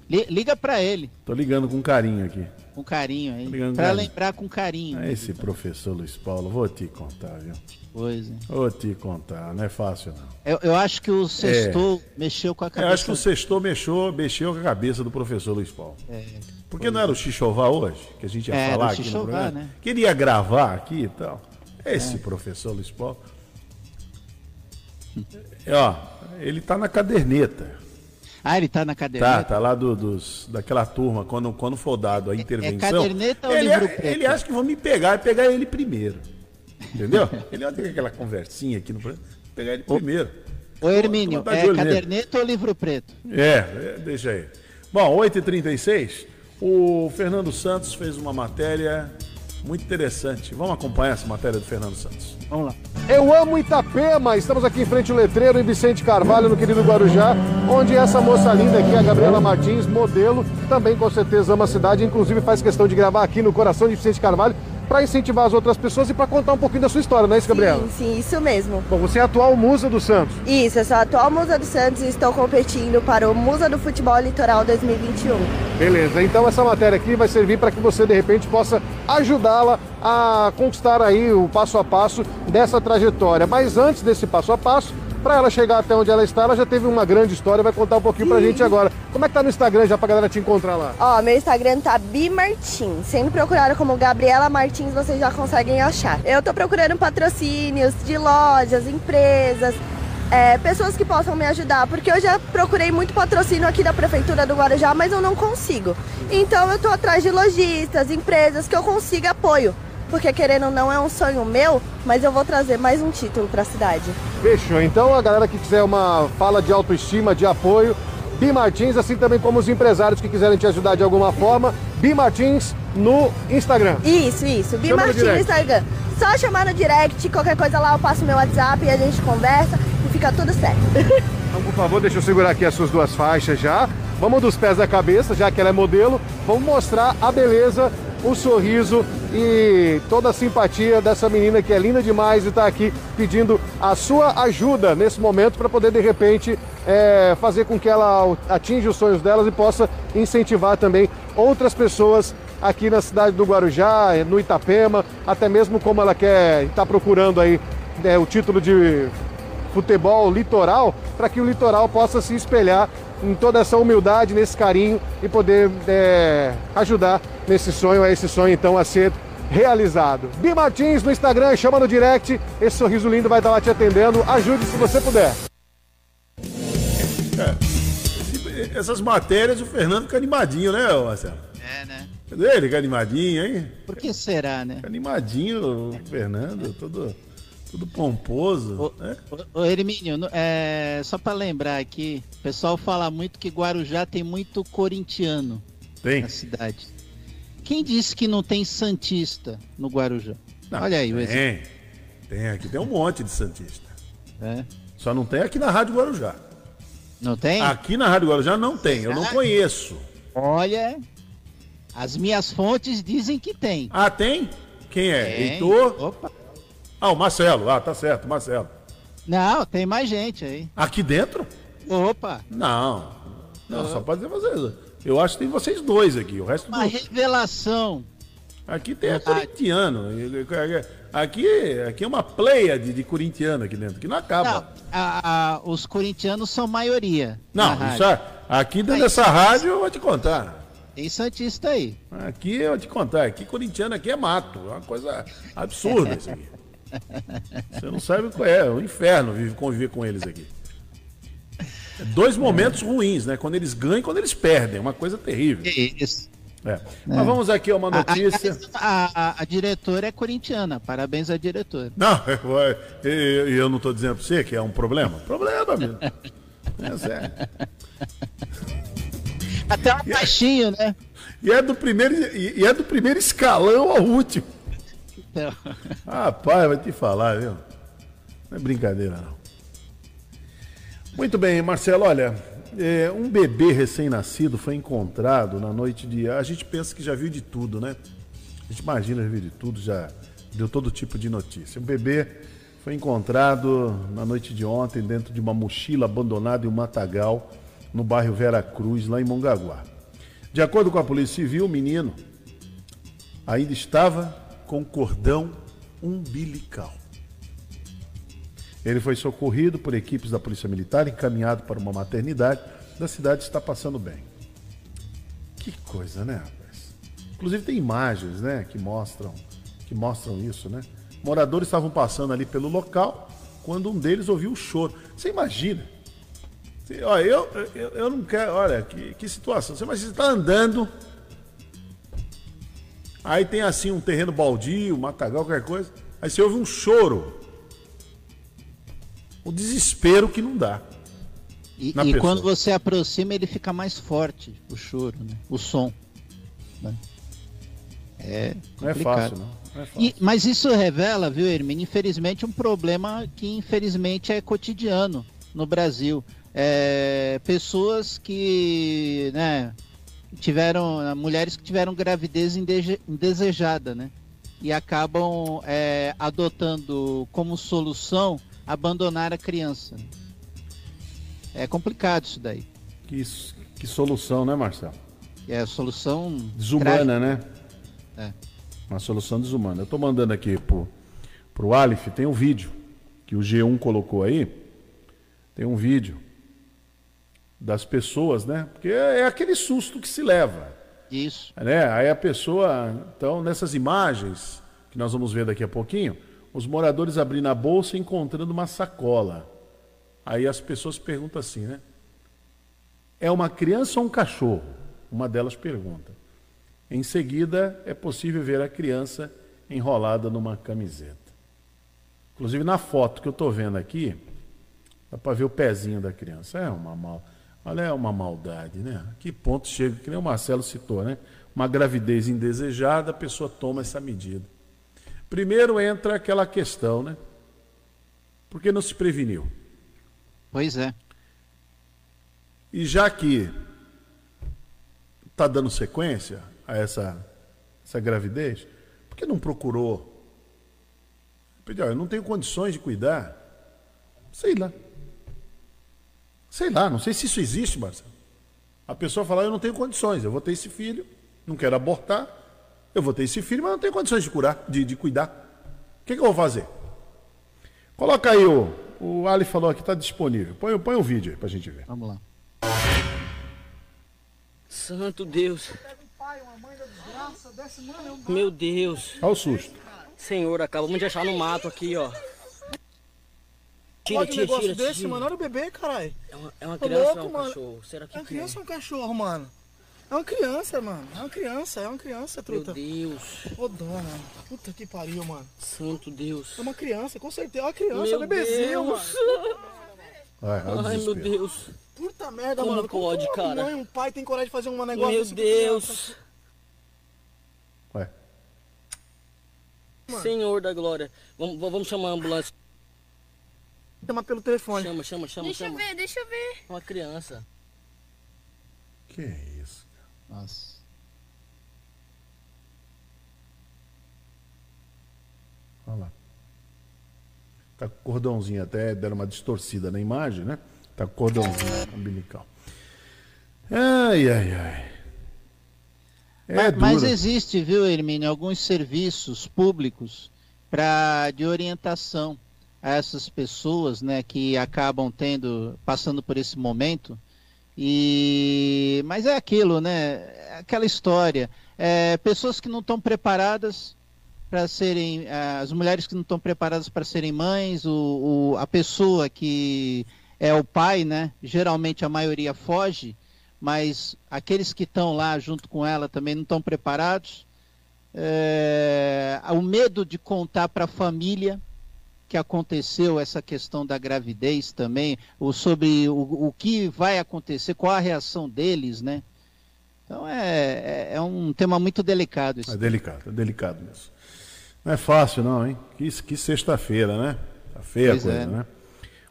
Liga pra ele. Tô ligando com carinho aqui. Com carinho aí. Para lembrar com carinho. É esse professor Luiz Paulo, vou te contar, viu? Pois é. Vou te contar, não é fácil não. Eu, eu acho que o sextou é. mexeu com a cabeça. Eu acho que o sextou mexeu, mexeu com a cabeça do professor Luiz Paulo. É. Porque não era o Xixová hoje, que a gente ia é, falar aqui Xixová, no programa? Né? Queria gravar aqui e tal. Esse é. professor Luiz Paulo. É, ó, ele tá na caderneta. Ah, ele tá na caderneta? Tá, tá lá do, dos, daquela turma, quando, quando for dado a intervenção. É, é caderneta ou ele, livro preto? Ele acha que vão me pegar e pegar ele primeiro. Entendeu? ele vai ter aquela conversinha aqui no pegar ele primeiro. Ô Hermínio, é caderneta ou livro preto? É, é deixa aí. Bom, 8h36, o Fernando Santos fez uma matéria muito interessante. Vamos acompanhar essa matéria do Fernando Santos. Vamos lá. Eu amo Itapema. Estamos aqui em frente ao letreiro em Vicente Carvalho, no querido Guarujá, onde essa moça linda aqui, a Gabriela Martins, modelo, também com certeza ama a cidade, inclusive faz questão de gravar aqui no coração de Vicente Carvalho para incentivar as outras pessoas e para contar um pouquinho da sua história, não é isso, Gabriela? Sim, sim, isso mesmo. Bom, você é a atual musa do Santos. Isso, eu sou a atual musa do Santos e estou competindo para o Musa do Futebol Litoral 2021. Beleza, então essa matéria aqui vai servir para que você, de repente, possa ajudá-la a conquistar aí o passo a passo dessa trajetória. Mas antes desse passo a passo, para ela chegar até onde ela está, ela já teve uma grande história, vai contar um pouquinho pra gente agora. Como é que tá no Instagram já pra galera te encontrar lá? Ó, meu Instagram tá Bimartins. Sendo procurado como Gabriela Martins, vocês já conseguem achar. Eu tô procurando patrocínios de lojas, empresas, é, pessoas que possam me ajudar, porque eu já procurei muito patrocínio aqui da Prefeitura do Guarujá, mas eu não consigo. Então eu tô atrás de lojistas, empresas que eu consiga apoio porque querendo ou não é um sonho meu, mas eu vou trazer mais um título para a cidade. Fechou. Então a galera que quiser uma fala de autoestima, de apoio, Bi Martins, assim também como os empresários que quiserem te ajudar de alguma forma, Bi Martins no Instagram. Isso, isso. Bi Chama Martins no Instagram. Só chamar no direct, qualquer coisa lá eu passo meu WhatsApp e a gente conversa e fica tudo certo. Então, por favor, deixa eu segurar aqui as suas duas faixas já. Vamos dos pés da cabeça, já que ela é modelo. Vamos mostrar a beleza o sorriso e toda a simpatia dessa menina que é linda demais e está aqui pedindo a sua ajuda nesse momento para poder, de repente, é, fazer com que ela atinja os sonhos delas e possa incentivar também outras pessoas aqui na cidade do Guarujá, no Itapema, até mesmo como ela quer, está procurando aí é, o título de futebol litoral, para que o litoral possa se espelhar em toda essa humildade, nesse carinho e poder é, ajudar nesse sonho, a esse sonho então a ser realizado. Bi Martins no Instagram, chama no direct, esse sorriso lindo vai estar lá te atendendo, ajude se você puder. É, essas matérias o Fernando fica animadinho, né, Marcelo? É, né? Cadê ele? Fica animadinho, hein? Por que será, né? Fica animadinho o Fernando, todo... Tudo pomposo. Ô, né? ô, Hermínio, é, só para lembrar aqui, o pessoal fala muito que Guarujá tem muito corintiano tem. na cidade. Quem disse que não tem Santista no Guarujá? Não, Olha aí o exemplo. Tem, tem aqui, tem um monte de Santista. É. Só não tem aqui na Rádio Guarujá. Não tem? Aqui na Rádio Guarujá não tem, eu não conheço. Olha, as minhas fontes dizem que tem. Ah, tem? Quem é? Tem. Heitor? Opa. Ah, o Marcelo. Ah, tá certo, Marcelo. Não, tem mais gente aí. Aqui dentro? Opa. Não. Não, só pode dizer vocês. Eu acho que tem vocês dois aqui. O resto Uma do... revelação. Aqui tem a corintiano. Aqui, aqui é uma pleia de, de corintiano aqui dentro, que não acaba. Não, a, a, os corintianos são maioria. Não, isso é, aqui dentro dessa rádio eu vou te contar. Tem Santista aí. Aqui eu vou te contar. Aqui corintiano aqui é mato. É uma coisa absurda isso aqui. Você não sabe qual é, é um inferno vive, conviver com eles aqui. É dois momentos ruins, né? Quando eles ganham e quando eles perdem. É uma coisa terrível. Isso. É. É. Mas vamos aqui a uma notícia. A, a, a, diretora é corintiana. Parabéns à diretora. Não, eu, eu, eu não estou dizendo para você que é um problema. Problema mesmo. É Até um baixinho, né? E é, do primeiro, e é do primeiro escalão ao último. Então. Rapaz, vai te falar, viu? Não é brincadeira, não. Muito bem, Marcelo, olha, é, um bebê recém-nascido foi encontrado na noite de. A gente pensa que já viu de tudo, né? A gente imagina já viu de tudo, já deu todo tipo de notícia. Um bebê foi encontrado na noite de ontem dentro de uma mochila abandonada em um matagal no bairro Vera Cruz, lá em Mongaguá. De acordo com a Polícia Civil, o menino ainda estava com cordão umbilical. Ele foi socorrido por equipes da Polícia Militar, encaminhado para uma maternidade da cidade está passando bem. Que coisa, né, rapaz? Inclusive tem imagens, né, que mostram, que mostram isso, né? Moradores estavam passando ali pelo local quando um deles ouviu o choro. Você imagina? Olha, eu, eu, eu não quero. Olha, que, que situação. Você imagina, você está andando. Aí tem assim um terreno baldio, matagal, qualquer coisa. Aí você ouve um choro. O desespero que não dá. E, e quando você aproxima, ele fica mais forte, o choro, né? o som. Né? É complicado. Não é fácil, não. não é fácil. E, mas isso revela, viu, Hermínio, infelizmente, um problema que infelizmente é cotidiano no Brasil. É, pessoas que, né, tiveram, mulheres que tiveram gravidez indesejada, né? E acabam é, adotando como solução abandonar a criança. É complicado isso daí. Que, que solução, né, Marcelo? É solução. Desumana, trágica. né? É. Uma solução desumana. Eu estou mandando aqui pro, pro Alif, tem um vídeo que o G1 colocou aí. Tem um vídeo das pessoas, né? Porque é, aquele susto que se leva. Isso. Né? Aí a pessoa, então, nessas imagens que nós vamos ver daqui a pouquinho, os moradores abrindo a bolsa e encontrando uma sacola. Aí as pessoas perguntam assim, né? É uma criança ou um cachorro? Uma delas pergunta. Em seguida, é possível ver a criança enrolada numa camiseta. Inclusive na foto que eu estou vendo aqui, dá para ver o pezinho da criança. É uma mal, olha, é uma maldade, né? Que ponto chega, que nem o Marcelo citou, né? Uma gravidez indesejada, a pessoa toma essa medida. Primeiro entra aquela questão, né? Por que não se preveniu? Pois é. E já que está dando sequência a essa, essa gravidez, por que não procurou? Pediu, eu não tenho condições de cuidar. Sei lá. Sei lá, não sei se isso existe, Marcelo. A pessoa fala, eu não tenho condições, eu vou ter esse filho, não quero abortar, eu vou ter esse filho, mas não tenho condições de curar, de, de cuidar. O que, que eu vou fazer? Coloca aí o, o Ali falou aqui, está disponível. Põe, põe o vídeo aí para a gente ver. Vamos lá. Santo Deus. Meu Deus. Olha o susto. Senhor, acabamos de achar no mato aqui, ó. Tira, tira, tira, desse, tira. mano. Olha o bebê, caralho. É uma, é uma criança ou é um cachorro? Será que é uma criança ou um cachorro, mano? É uma criança, mano. É uma criança, é uma criança, truta. Meu Deus. Ô, mano. Puta que pariu, mano. Santo Deus. É uma criança, com certeza. É uma criança, meu é um bebezinho, Deus. mano. Ai, meu Deus. Puta merda, Como mano. pode, Como cara? Mãe, um pai tem coragem de fazer um negócio Meu Deus. Ué. Mano. Senhor da glória. Vamos, vamos chamar a ambulância. Chama pelo telefone. Chama, chama, chama, deixa chama. Eu ver, deixa eu ver. Uma criança. Que isso? Nossa. Olha lá. Tá com cordãozinho até, deram uma distorcida na imagem, né? Tá com cordãozinho umbilical. Ai, ai, ai. É mas, mas, existe, viu, Hermínio, alguns serviços públicos para de orientação a essas pessoas, né, que acabam tendo, passando por esse momento. E mas é aquilo, né? É aquela história. É, pessoas que não estão preparadas para serem as mulheres que não estão preparadas para serem mães, o, o, a pessoa que é o pai, né? Geralmente a maioria foge, mas aqueles que estão lá junto com ela também não estão preparados. É, o medo de contar para a família que aconteceu essa questão da gravidez também, ou sobre o, o que vai acontecer, qual a reação deles, né? Então é, é, é um tema muito delicado. é delicado, é delicado mesmo. Não é fácil não, hein? Que, que sexta-feira, né? Tá feia pois a coisa, é. né?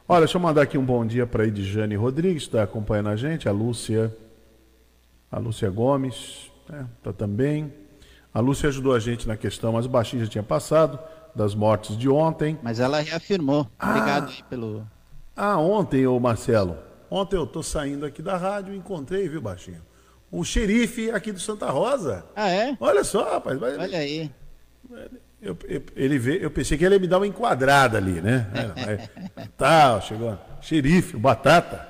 Olha, deixa eu mandar aqui um bom dia para a Edjane Rodrigues, está acompanhando a gente, a Lúcia, a Lúcia Gomes, né? tá também. A Lúcia ajudou a gente na questão, mas o baixinho já tinha passado das mortes de ontem. Mas ela reafirmou. Ah, Obrigado pelo. Ah, ontem, ô Marcelo. Ontem eu tô saindo aqui da rádio e encontrei, viu, Baixinho? um xerife aqui do Santa Rosa. Ah, é? Olha só, rapaz. vai- Olha aí. Eu, eu- ele veio, eu pensei que ele ia me dar uma enquadrada ali, né? Aí, Tal, chegou. Xerife, o Batata.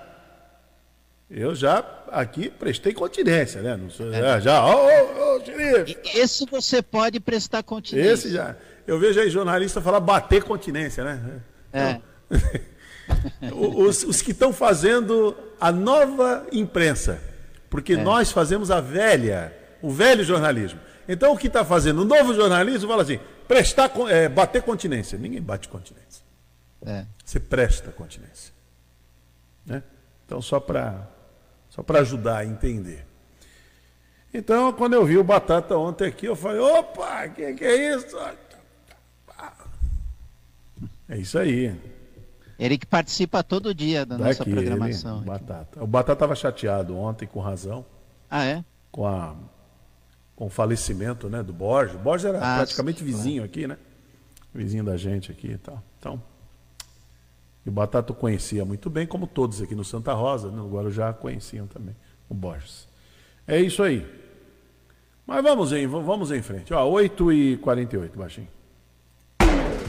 Eu já aqui prestei continência, né? Não sou, já, já, ô, ô, ô, xerife. Esse você pode prestar continência. Esse já. Eu vejo aí jornalista falar bater continência, né? É. O- Os, os que estão fazendo a nova imprensa. Porque É. nós fazemos a velha, o velho jornalismo. Então o que está fazendo o novo jornalismo fala assim: prestar, é, bater continência. Ninguém bate continência. É. Você presta continência. Né? Então, só para só para ajudar a entender. Então, quando eu vi o Batata ontem aqui, eu falei: opa, que, que é isso? É isso aí. Ele que participa todo dia da nossa Daqui, programação. ele, Batata. O Batata estava chateado ontem, com razão, Ah, é? com, a, com o falecimento né, do Borges. O Borges era Ah, praticamente vizinho aqui, né? Vizinho da gente aqui e tal. Então, e o Batata conhecia muito bem, como todos aqui no Santa Rosa, né, no Guarujá conheciam também o Borges. É isso aí. Mas vamos em, vamos em frente. Ó, 8h48, baixinho.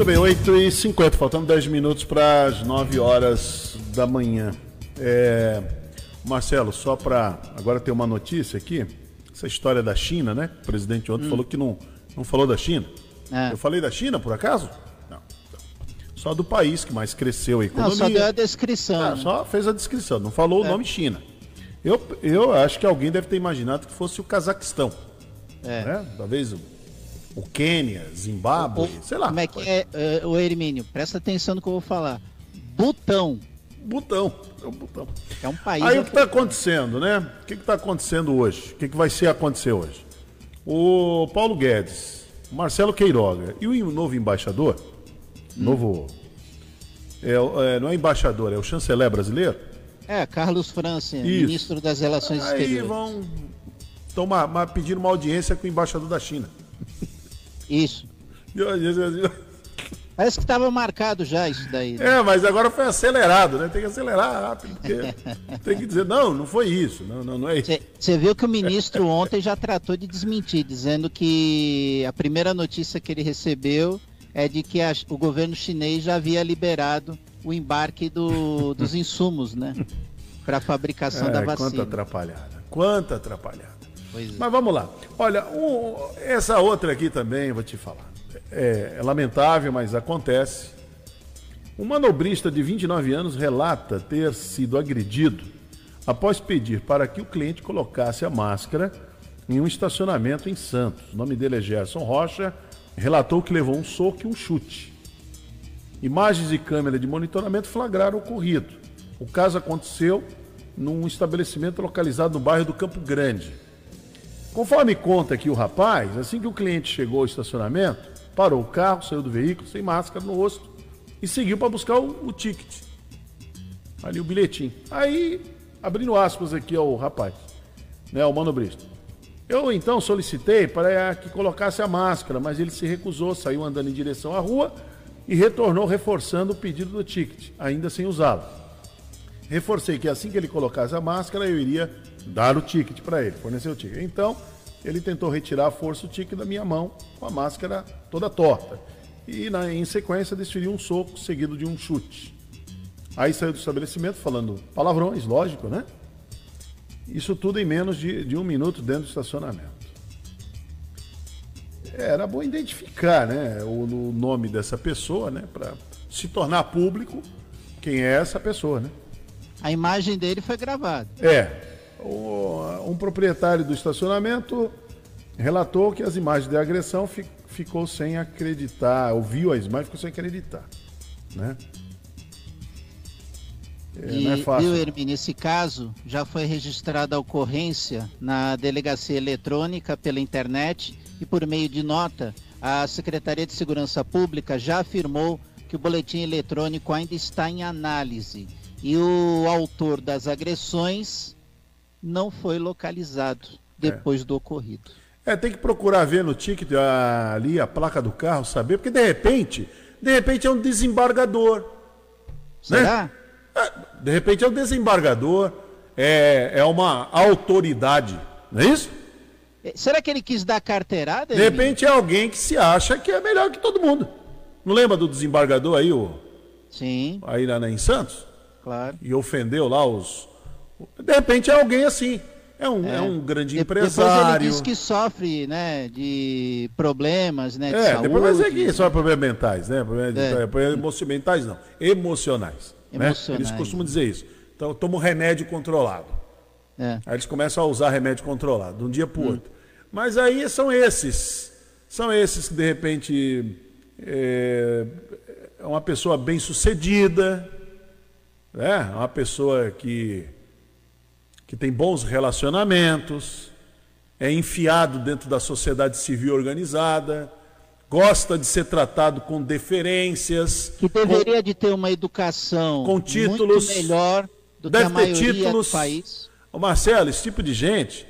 Muito bem, 8h50, faltando 10 minutos para as 9 horas da manhã. É, Marcelo, só para. Agora tem uma notícia aqui. Essa história da China, né? O presidente ontem falou que não, não falou da China. É. Eu falei da China, por acaso? Não. Só do país que mais cresceu a Não, economia. só deu a descrição. Ah, né? só fez a descrição, não falou o É. nome China. Eu, eu acho que alguém deve ter imaginado que fosse o Cazaquistão. É. Né? Talvez o, Quênia, Zimbábue, O- sei lá. Como é que é, é, o Hermínio? Presta atenção no que eu vou falar. Butão. Butão. É um botão. É um país. Aí o que está acontecendo, né? O que está acontecendo hoje? O que, que vai ser acontecer hoje? O Paulo Guedes, Marcelo Queiroga e o novo embaixador, Hum. novo. é, é, não é embaixador, é o chanceler brasileiro. É, Carlos França, Isso. ministro das Relações Aí Exteriores. vão tomar, ma- pedir uma audiência com o embaixador da China. Isso. Parece que estava marcado já isso daí. né? É, mas agora foi acelerado, né? Tem que acelerar rápido, porque tem que dizer, não, não foi isso, não, não, não é isso. Você viu que o ministro ontem já tratou de desmentir, dizendo que a primeira notícia que ele recebeu é de que a- o governo chinês já havia liberado o embarque do- dos insumos, né? Para a fabricação É, da quanta vacina. atrapalhada, quanta atrapalhada. Pois é. Mas vamos lá. Olha, um- essa outra aqui também, vou te falar. É, é lamentável, mas acontece. Um manobrista de 29 anos relata ter sido agredido após pedir para que o cliente colocasse a máscara em um estacionamento em Santos. O nome dele é Gerson Rocha. Relatou que levou um soco e um chute. Imagens de câmera de monitoramento flagraram o ocorrido. O caso aconteceu num estabelecimento localizado no bairro do Campo Grande. Conforme conta aqui o rapaz, assim que o cliente chegou ao estacionamento, parou o carro, saiu do veículo sem máscara no rosto e seguiu para buscar o, o ticket. Ali o bilhetinho. Aí, abrindo aspas aqui ao rapaz, né, ao manobrista. Eu então solicitei para que colocasse a máscara, mas ele se recusou, saiu andando em direção à rua e retornou reforçando o pedido do ticket, ainda sem usá-lo. Reforcei que assim que ele colocasse a máscara, eu iria dar o ticket para ele, fornecer o ticket. Então, ele tentou retirar à força o ticket da minha mão com a máscara toda torta. E na, em sequência desferiu um soco seguido de um chute. Aí saiu do estabelecimento falando palavrões, lógico, né? Isso tudo em menos de, de um minuto dentro do estacionamento. Era bom identificar né, o, o nome dessa pessoa, né? Para se tornar público quem é essa pessoa, né? A imagem dele foi gravada. É. Um proprietário do estacionamento relatou que as imagens de agressão fi- ficou sem acreditar, ouviu as imagens, ficou sem acreditar. Né? É, não é fácil. Viu, Hermínio, esse caso já foi registrada a ocorrência na delegacia eletrônica pela internet e por meio de nota, a Secretaria de Segurança Pública já afirmou que o boletim eletrônico ainda está em análise e o autor das agressões não foi localizado depois é. do ocorrido. É, tem que procurar ver no ticket ali a placa do carro, saber, porque de repente, de repente é um desembargador. Será? Né? É, de repente é um desembargador, é, é uma autoridade, não é isso? É, será que ele quis dar carteirada? De repente é alguém que se acha que é melhor que todo mundo. Não lembra do desembargador aí, o... Sim. Aí lá em Santos? Claro. E ofendeu lá os. De repente é alguém assim. É um, é. é um grande de, empresário. Depois ele diz que sofre, né, de problemas, né, de É, saúde, depois vai dizer que sofre problemas mentais, né, problemas é. mentais não, emocionais. Emocionais. Né? Eles costumam dizer isso. Então, toma um remédio controlado. É. Aí eles começam a usar remédio controlado, de um dia para o hum. outro. Mas aí são esses, são esses que de repente é, é uma pessoa bem sucedida, né? uma pessoa que, que tem bons relacionamentos, é enfiado dentro da sociedade civil organizada, gosta de ser tratado com deferências. Que deveria com, de ter uma educação com títulos, muito melhor do deve que a maioria títulos, do país. Ô Marcelo, esse tipo de gente,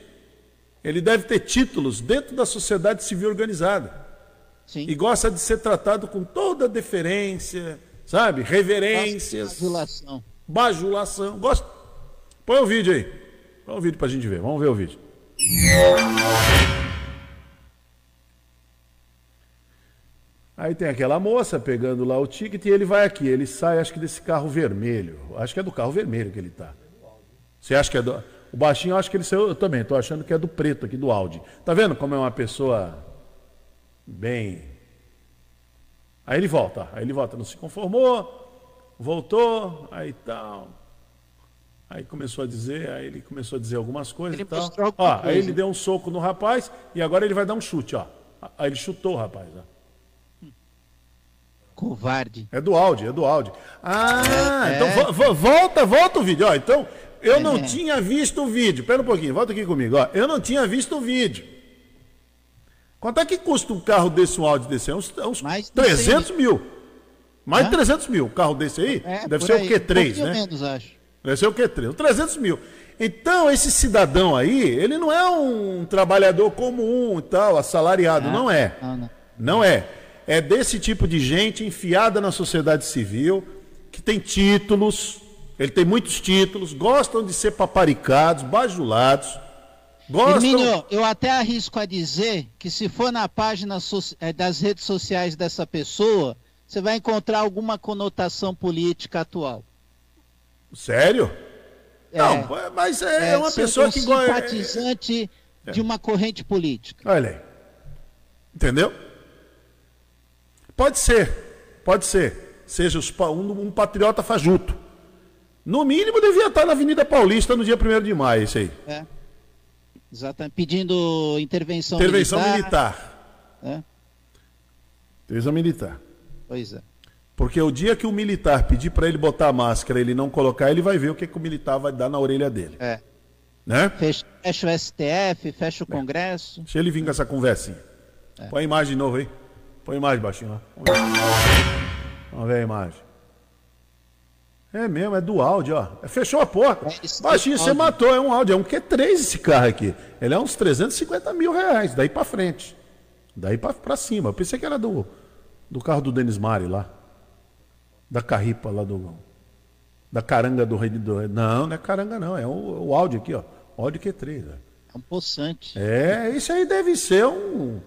ele deve ter títulos dentro da sociedade civil organizada. Sim. E gosta de ser tratado com toda deferência, sabe? Reverências. Bajulação. Bajulação. Gosta? Põe o vídeo aí. Põe o vídeo pra gente ver. Vamos ver o vídeo. Aí tem aquela moça pegando lá o ticket e ele vai aqui. Ele sai, acho que desse carro vermelho. Acho que é do carro vermelho que ele tá. Você acha que é do. O baixinho, acho que ele saiu. Eu também, tô achando que é do preto aqui, do Audi. Tá vendo como é uma pessoa bem. Aí ele volta. Aí ele volta. Não se conformou, voltou, aí tal. Aí começou a dizer, aí ele começou a dizer algumas coisas ele e tal. Ó, aí ele deu um soco no rapaz e agora ele vai dar um chute, ó. Aí ele chutou o rapaz, ó. Covarde. É do áudio, é do áudio. Ah, é, então vo volta, volta o vídeo. Ó, então, eu é. não tinha visto o vídeo. Pera um pouquinho, volta aqui comigo. Ó. Eu não tinha visto o vídeo. Quanto é que custa um carro desse, um áudio desse? É uns, é uns Mais 300 mil. Mais de 300 mil. Um carro desse aí? É, deve ser aí. o Q3, um né? menos, acho. Deve ser o Q3. 300 mil. Então, esse cidadão aí, ele não é um trabalhador comum e tal, assalariado. Ah, não é. Não, não. não é é desse tipo de gente enfiada na sociedade civil, que tem títulos, ele tem muitos títulos, gostam de ser paparicados, bajulados. Gostam... Hermínio, eu até arrisco a dizer que se for na página. Eh, das redes sociais dessa pessoa, você vai encontrar alguma conotação política atual. Sério? É, não, mas é, é uma pessoa que gosta. simpatizante é, de uma corrente política. Olha aí. Entendeu? Pode ser, pode ser. Seja um, um patriota fajuto. No mínimo devia estar na Avenida Paulista no dia 1 de maio, isso aí. É. Exatamente. Pedindo intervenção, intervenção militar. militar. É. Intervenção militar. Pois é. Porque o dia que o militar pedir para ele botar a máscara ele não colocar, ele vai ver o que, que o militar vai dar na orelha dele. É. Né? Fecha, fecha o STF, fecha o é. Congresso. Deixa ele vir com essa conversinha. É. Põe a imagem de novo aí. Põe a imagem baixinho lá. Vamos ver a imagem. É mesmo, é do áudio, ó. É, fechou a porta. É, baixinho, você matou, é um áudio. É um Q3 esse carro aqui. Ele é uns 350 mil reais, daí pra frente. Daí pra cima. Eu pensei que era do, do carro do Denis Mari lá. Da carripa lá do. Da caranga do rei do. Não, não é caranga, não. É o, o áudio aqui, ó. O áudio Q3. Ó. É um poçante. É, isso aí deve ser um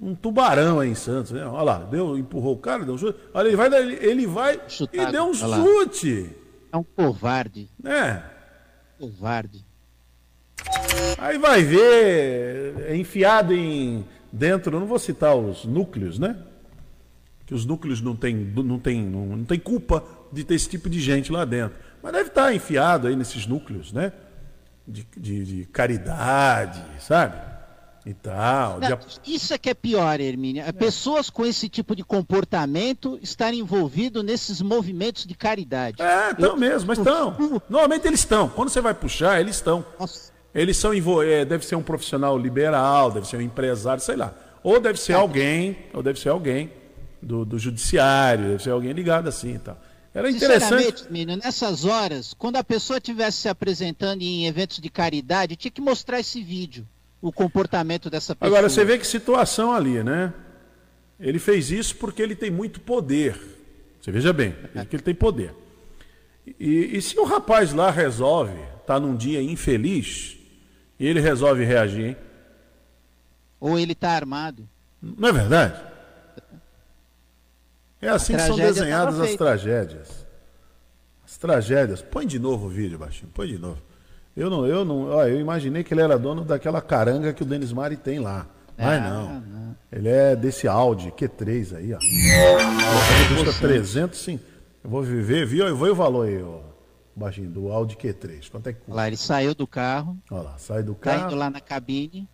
um tubarão aí em Santos. Né? Olha lá, deu, empurrou o cara, deu um chute. Olha, ele vai, ele vai Chutado, e deu um chute. É um covarde. É. Covarde. Aí vai ver, é enfiado em dentro, não vou citar os núcleos, né? Que os núcleos não tem, não tem, não, tem culpa de ter esse tipo de gente lá dentro. Mas deve estar enfiado aí nesses núcleos, né? De, de, de caridade, sabe? E tal. Não, Isso é que é pior, Hermínia. É. Pessoas com esse tipo de comportamento estarem envolvidos nesses movimentos de caridade. É, estão mesmo, mas estão. Normalmente eles estão. Quando você vai puxar, eles estão. Eles são é, deve ser um profissional liberal, deve ser um empresário, sei lá. Ou deve ser é. alguém, ou deve ser alguém do, do judiciário, deve ser alguém ligado assim e tal. Era interessante. Menino, nessas horas, quando a pessoa estivesse se apresentando em eventos de caridade, tinha que mostrar esse vídeo, o comportamento dessa pessoa. Agora, você vê que situação ali, né? Ele fez isso porque ele tem muito poder. Você veja bem, porque ele tem poder. E, e se o rapaz lá resolve, tá num dia infeliz, e ele resolve reagir, hein? Ou ele está armado. Não é verdade? É assim que são desenhadas as tragédias. As tragédias. Põe de novo o vídeo, baixinho. Põe de novo. Eu não, eu não, ó, eu imaginei que ele era dono daquela caranga que o Denis Mari tem lá. Mas ah, não. não. Ele é desse Audi Q3 aí, ó. Ele custa 300, sim. Eu vou viver, viu? Eu vou o valor aí, ó. Baixinho, do Audi Q3. Quanto é que custa? Lá, ele saiu do carro. Olha lá, sai do carro. Tá indo lá na cabine.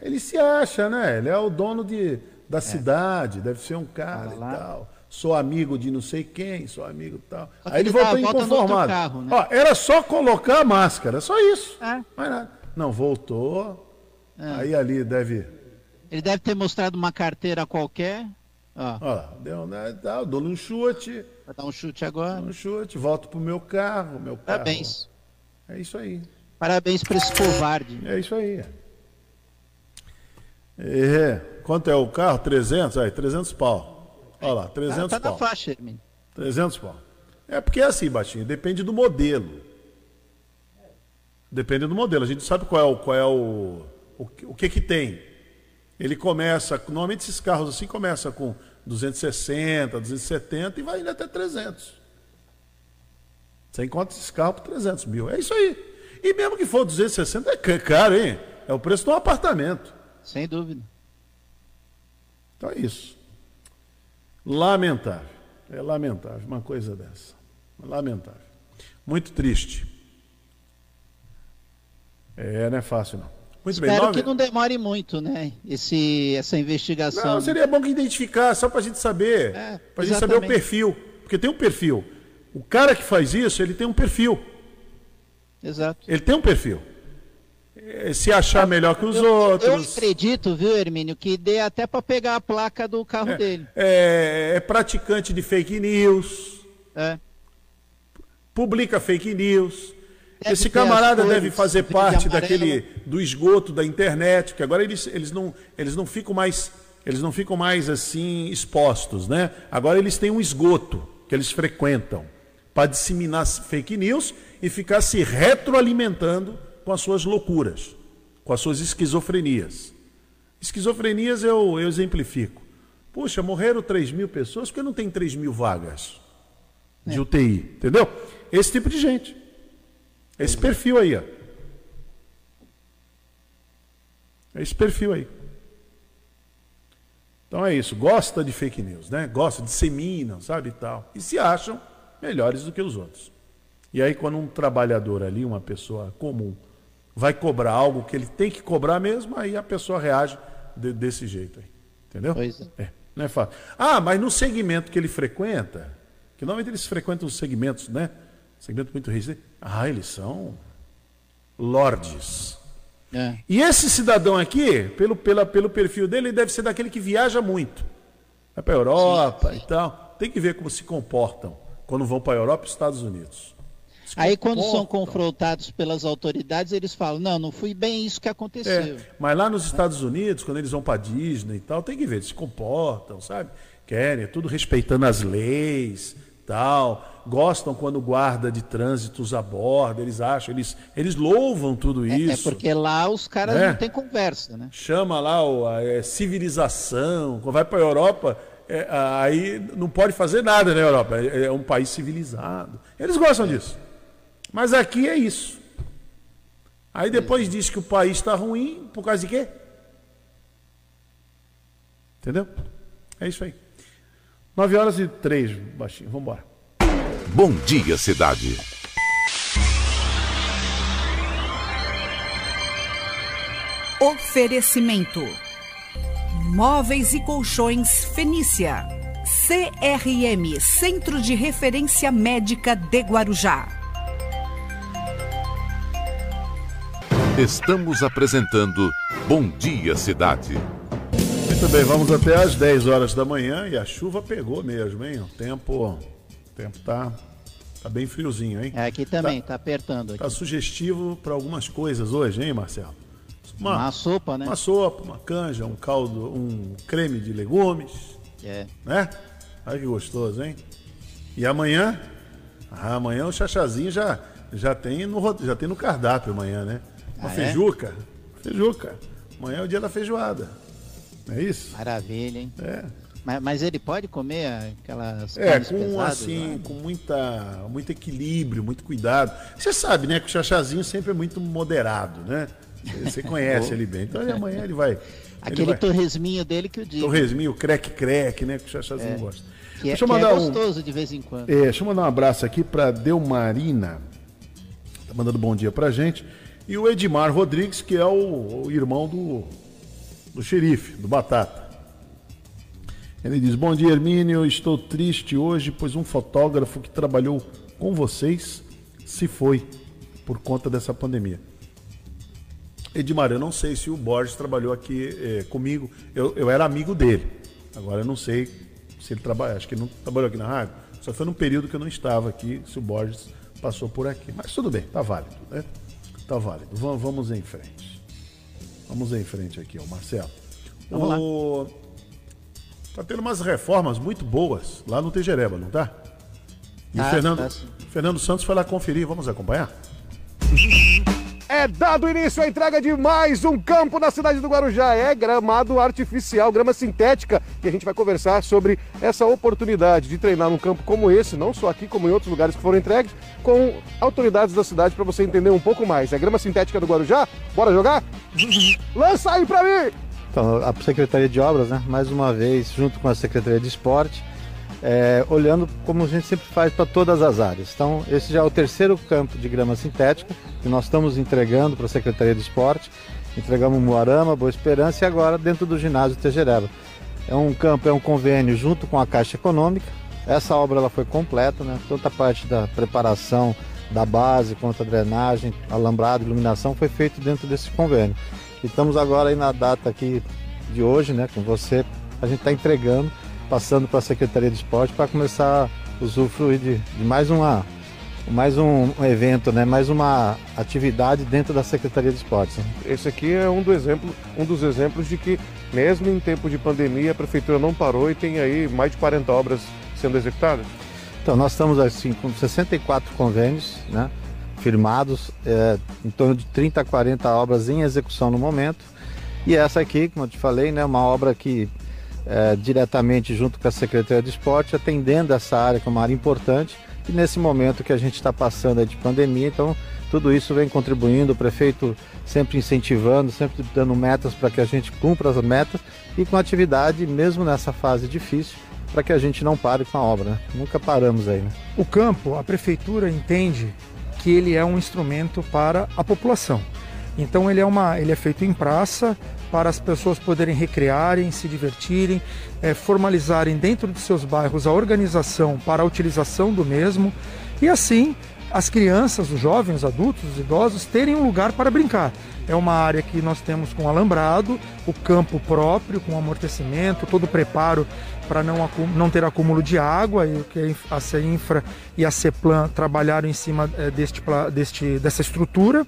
Ele se acha, né? Ele é o dono de, da é. cidade, deve ser um cara e tal. Sou amigo de não sei quem, sou amigo tal. Aí ele voltou inconformado. Carro, né? Ó, era só colocar a máscara, só isso. É. Mais nada. Não, voltou. É. Aí ali deve. Ele deve ter mostrado uma carteira qualquer. Ó, Ó deu, né, tal, dou um chute. Vai dar um chute agora. um chute, volto pro meu carro, meu carro. Parabéns. É isso aí. Parabéns para esse covarde. É isso aí. É. Quanto é o carro? 300? Aí, 300 pau. Olha lá, 300 ah, tá pau. na faixa, Hermínio. 300 pau. É porque é assim, Baixinho, depende do modelo. Depende do modelo. A gente sabe qual é o, qual é o, o, o que que tem. Ele começa, normalmente esses carros assim começa com 260, 270 e vai indo até 300. Você encontra esses carros por 300 mil. É isso aí. E mesmo que for 260 é caro, hein? É o preço de um apartamento. Sem dúvida. Então é isso. Lamentável. É lamentável uma coisa dessa. Lamentável. Muito triste. É, não é fácil não. Muito Espero bem, nove... que não demore muito, né? Esse, essa investigação. Não, seria bom que identificar, só para a gente saber. É, para a gente saber o perfil. Porque tem um perfil. O cara que faz isso, ele tem um perfil. Exato. Ele tem um perfil. Eh, se achar melhor que os eu, outros. Eu acredito, viu, Hermínio, que dê até para pegar a placa do carro é, dele. É, é, praticante de fake news. É. Publica fake news. Deve Esse camarada deve fazer parte daquele do esgoto da internet, que agora eles, eles, não, eles não ficam mais eles não ficam mais assim expostos, né? Agora eles têm um esgoto que eles frequentam para disseminar fake news e ficar se retroalimentando com as suas loucuras, com as suas esquizofrenias. Esquizofrenias eu, eu exemplifico. Puxa, morreram 3 mil pessoas, porque não tem 3 mil vagas de é. UTI, entendeu? Esse tipo de gente. Esse perfil aí, ó. Esse perfil aí. Então é isso, gosta de fake news, né? Gosta, disseminam, sabe e tal. E se acham melhores do que os outros. E aí quando um trabalhador ali, uma pessoa comum, vai cobrar algo que ele tem que cobrar mesmo, aí a pessoa reage de, desse jeito aí. Entendeu? Pois é. é. Não é fácil. Ah, mas no segmento que ele frequenta, que normalmente eles frequentam os segmentos, né? Segmento muito restrito. Ah, eles são lordes. É. E esse cidadão aqui, pelo, pela, pelo perfil dele, ele deve ser daquele que viaja muito. Vai para a Europa sim, sim. e tal. Tem que ver como se comportam quando vão para a Europa e Estados Unidos. Aí quando são confrontados pelas autoridades, eles falam, não, não foi bem isso que aconteceu. É, mas lá nos Estados Unidos, quando eles vão para Disney e tal, tem que ver, eles se comportam, sabe? Querem, é tudo respeitando as leis, tal. Gostam quando o guarda de trânsito os aborda, eles acham, eles, eles louvam tudo isso. É, é porque lá os caras é. não têm conversa, né? Chama lá a, é, civilização, quando vai para a Europa, é, aí não pode fazer nada na Europa, é, é um país civilizado. Eles gostam disso. Mas aqui é isso. Aí depois diz que o país está ruim, por causa de quê? Entendeu? É isso aí. 9 horas e 3, baixinho. Vamos embora. Bom dia, cidade. Oferecimento: Móveis e Colchões Fenícia. CRM Centro de Referência Médica de Guarujá. Estamos apresentando Bom Dia Cidade. Muito bem, vamos até às 10 horas da manhã e a chuva pegou mesmo, hein? O tempo, o tempo tá, tá bem friozinho, hein? É, aqui também, tá, tá apertando. Aqui. Tá sugestivo para algumas coisas hoje, hein, Marcelo? Uma, uma, sopa, né? Uma sopa, uma canja, um caldo, um creme de legumes. É. Né? Olha que gostoso, hein? E amanhã? Ah, amanhã o chachazinho já, já, tem no, já tem no cardápio amanhã, né? Uma ah, feijuca. É? Feijuca. Amanhã é o dia da feijoada. É isso? Maravilha, hein? É. Mas, mas ele pode comer aquelas É, com pesadas, assim, né? com muita, muito equilíbrio, muito cuidado. Você sabe, né, que o chachazinho sempre é muito moderado, né? Você conhece ele bem. Então amanhã ele vai. Aquele ele vai... torresminho dele que eu digo. Torresminho, creque-creque, né? Que o chachazinho é. gosta. Que é, deixa eu mandar é gostoso um... de vez em quando. É, deixa eu mandar um abraço aqui para Delmarina. Tá mandando bom dia pra gente. E o Edmar Rodrigues, que é o, o irmão do, do xerife, do Batata. Ele diz: Bom dia, Hermínio. Estou triste hoje, pois um fotógrafo que trabalhou com vocês se foi por conta dessa pandemia. Edmar, eu não sei se o Borges trabalhou aqui é, comigo. Eu, eu era amigo dele. Agora eu não sei se ele trabalha. Acho que ele não trabalhou aqui na rádio. Só foi num período que eu não estava aqui, se o Borges passou por aqui. Mas tudo bem, tá válido, né? Tá válido. Vamos, vamos em frente. Vamos em frente aqui, ó, Marcelo. Vamos o... lá. Tá tendo umas reformas muito boas lá no Tejereba, não tá? E ah, o Fernando, tá Fernando Santos foi lá conferir. Vamos acompanhar? É dado início à entrega de mais um campo na cidade do Guarujá. É gramado artificial, grama sintética. E a gente vai conversar sobre essa oportunidade de treinar num campo como esse, não só aqui, como em outros lugares que foram entregues, com autoridades da cidade para você entender um pouco mais. É grama sintética do Guarujá? Bora jogar? Lança aí para mim! Então, a Secretaria de Obras, né, mais uma vez, junto com a Secretaria de Esporte, é, olhando como a gente sempre faz para todas as áreas. Então, esse já é o terceiro campo de grama sintética que nós estamos entregando para a Secretaria de Esporte. Entregamos Moarama, Boa Esperança e agora dentro do ginásio Tejereba. É um campo, é um convênio junto com a Caixa Econômica. Essa obra ela foi completa, né? toda a parte da preparação da base, quanto a drenagem, alambrado, iluminação foi feito dentro desse convênio. E estamos agora aí na data aqui de hoje, né, com você, a gente está entregando passando para a Secretaria de Esporte para começar a usufruir de, de mais uma mais um, evento, né? mais uma atividade dentro da Secretaria de Esportes. Né? Esse aqui é um, do exemplo, um dos exemplos de que, mesmo em tempo de pandemia, a Prefeitura não parou e tem aí mais de 40 obras sendo executadas? Então, nós estamos assim com 64 convênios né, firmados, é, em torno de 30 a 40 obras em execução no momento. E essa aqui, como eu te falei, né, uma obra que é, diretamente junto com a Secretaria de Esporte, atendendo essa área, que é uma área importante, e nesse momento que a gente está passando de pandemia, então tudo isso vem contribuindo, o prefeito sempre incentivando, sempre dando metas para que a gente cumpra as metas e com atividade, mesmo nessa fase difícil, para que a gente não pare com a obra. Né? Nunca paramos aí. Né? O campo, a prefeitura entende que ele é um instrumento para a população. Então ele é, uma, ele é feito em praça, para as pessoas poderem recrearem, se divertirem, é, formalizarem dentro de seus bairros a organização para a utilização do mesmo e assim as crianças, os jovens, os adultos, os idosos terem um lugar para brincar. É uma área que nós temos com alambrado, o campo próprio, com amortecimento, todo o preparo para não, não ter acúmulo de água, e que a CEINFRA e a CEPLAN trabalharam em cima é, deste, deste, dessa estrutura.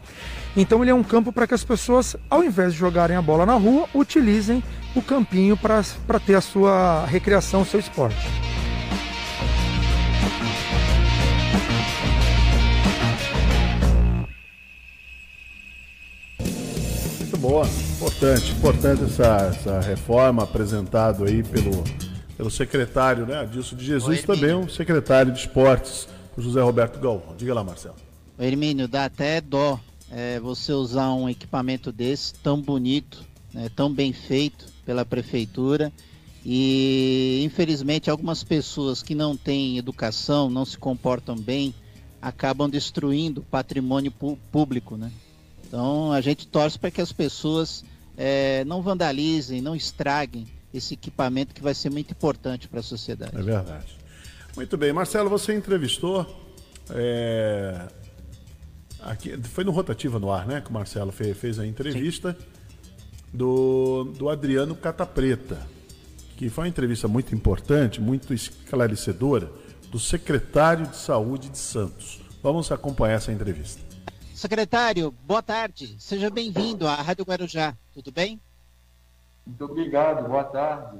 Então ele é um campo para que as pessoas, ao invés de jogarem a bola na rua, utilizem o campinho para ter a sua recreação, o seu esporte. Muito boa, importante, importante essa, essa reforma apresentada aí pelo, pelo secretário, né, Adilson de Jesus, Oi, também o secretário de esportes, o José Roberto Galvão. Diga lá, Marcelo. Hermínio, dá até dó é, você usar um equipamento desse tão bonito, né, tão bem feito pela prefeitura e infelizmente algumas pessoas que não têm educação, não se comportam bem, acabam destruindo patrimônio público, né? Então a gente torce para que as pessoas é, não vandalizem, não estraguem esse equipamento que vai ser muito importante para a sociedade. É verdade. Muito bem, Marcelo, você entrevistou. É... Aqui, foi no Rotativa no Ar, né? Que o Marcelo fez, fez a entrevista do, do Adriano Catapreta, que foi uma entrevista muito importante, muito esclarecedora, do secretário de Saúde de Santos. Vamos acompanhar essa entrevista. Secretário, boa tarde. Seja bem-vindo à Rádio Guarujá. Tudo bem? Muito obrigado. Boa tarde.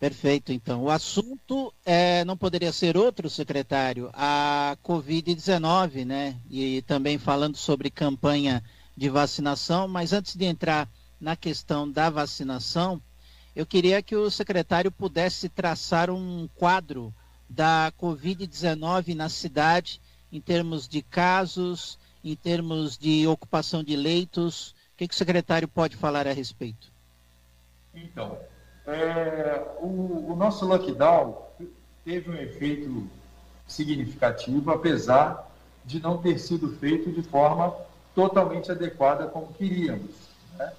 Perfeito, então. O assunto é, não poderia ser outro, secretário, a Covid-19, né? E também falando sobre campanha de vacinação, mas antes de entrar na questão da vacinação, eu queria que o secretário pudesse traçar um quadro da Covid-19 na cidade em termos de casos, em termos de ocupação de leitos? O que, que o secretário pode falar a respeito? Então, é, o, o, nosso lockdown teve um efeito significativo, apesar de não ter sido feito de forma totalmente adequada como queríamos. Né?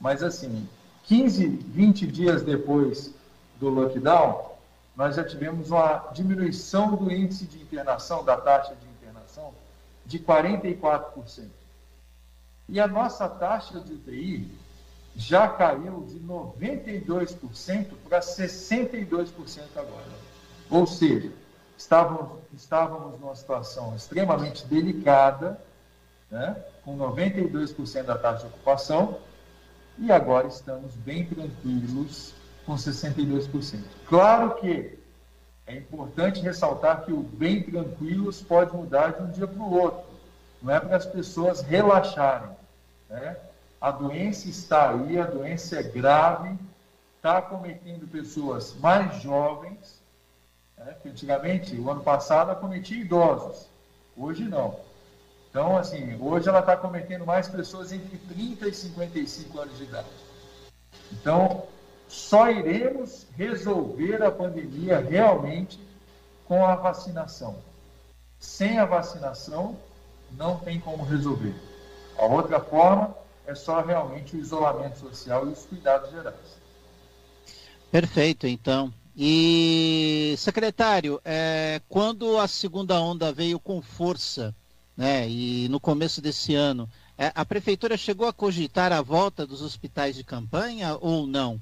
Mas, assim, 15, 20 dias depois do lockdown, nós já tivemos uma diminuição do índice de internação, da taxa de internação, de 44%. E a nossa taxa de UTI já caiu de 92% para 62% agora. Ou seja, estávamos, estávamos numa situação extremamente delicada, né, com 92% da taxa de ocupação, e agora estamos bem tranquilos com 62%. Claro que é importante ressaltar que o bem tranquilos pode mudar de um dia para o outro. Não é para as pessoas relaxarem. Né? A doença está aí, a doença é grave, está cometendo pessoas mais jovens, né? que antigamente, o ano passado, acometia idosos. Hoje não. Então, assim, hoje ela está cometendo mais pessoas entre 30 e 55 anos de idade. Então, só iremos resolver a pandemia realmente com a vacinação. Sem a vacinação, não tem como resolver. A outra forma é só realmente o isolamento social e os cuidados gerais. Perfeito, então. E, secretário, é, quando a segunda onda veio com força, né, e no começo desse ano, é, a prefeitura chegou a cogitar a volta dos hospitais de campanha ou não?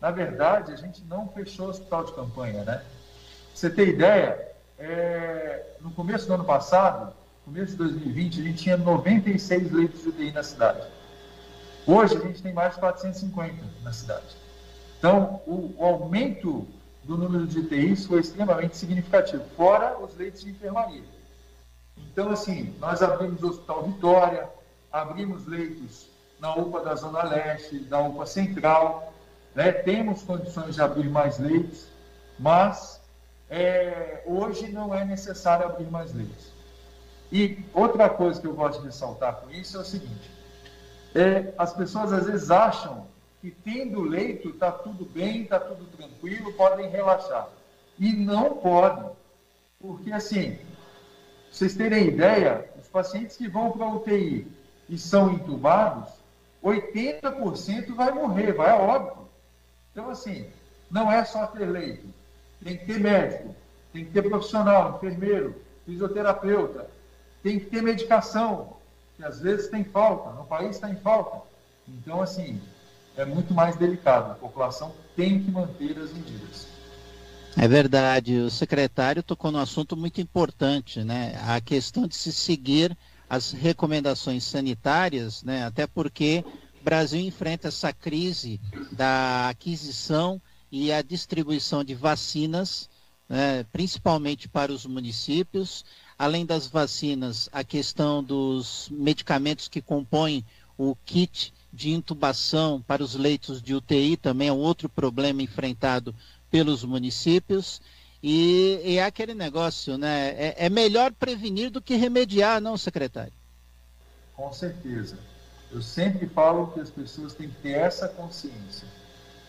Na verdade, a gente não fechou o hospital de campanha, né? você ter ideia, é, no começo do ano passado, começo de 2020, a gente tinha 96 leitos de UTI na cidade. Hoje a gente tem mais de 450 na cidade. Então, o, o aumento do número de UTIs foi extremamente significativo, fora os leitos de enfermaria. Então, assim, nós abrimos o Hospital Vitória, abrimos leitos na UPA da Zona Leste, na UPA Central, né? Temos condições de abrir mais leitos, mas é, hoje não é necessário abrir mais leitos. E outra coisa que eu gosto de ressaltar com isso é o seguinte: é, as pessoas às vezes acham que tendo leito está tudo bem, está tudo tranquilo, podem relaxar. E não podem, porque assim, vocês terem ideia, os pacientes que vão para a UTI e são entubados, 80% vai morrer, vai a óbito. Então, assim, não é só ter leito. Tem que ter médico, tem que ter profissional, enfermeiro, fisioterapeuta, tem que ter medicação, que às vezes tem falta, no país está em falta. Então, assim, é muito mais delicado. A população tem que manter as medidas. É verdade. O secretário tocou num assunto muito importante, né? A questão de se seguir as recomendações sanitárias, né? Até porque o Brasil enfrenta essa crise da aquisição e a distribuição de vacinas, né, principalmente para os municípios. Além das vacinas, a questão dos medicamentos que compõem o kit de intubação para os leitos de UTI também é um outro problema enfrentado pelos municípios. E, e é aquele negócio, né? É, é melhor prevenir do que remediar, não, secretário? Com certeza. Eu sempre falo que as pessoas têm que ter essa consciência.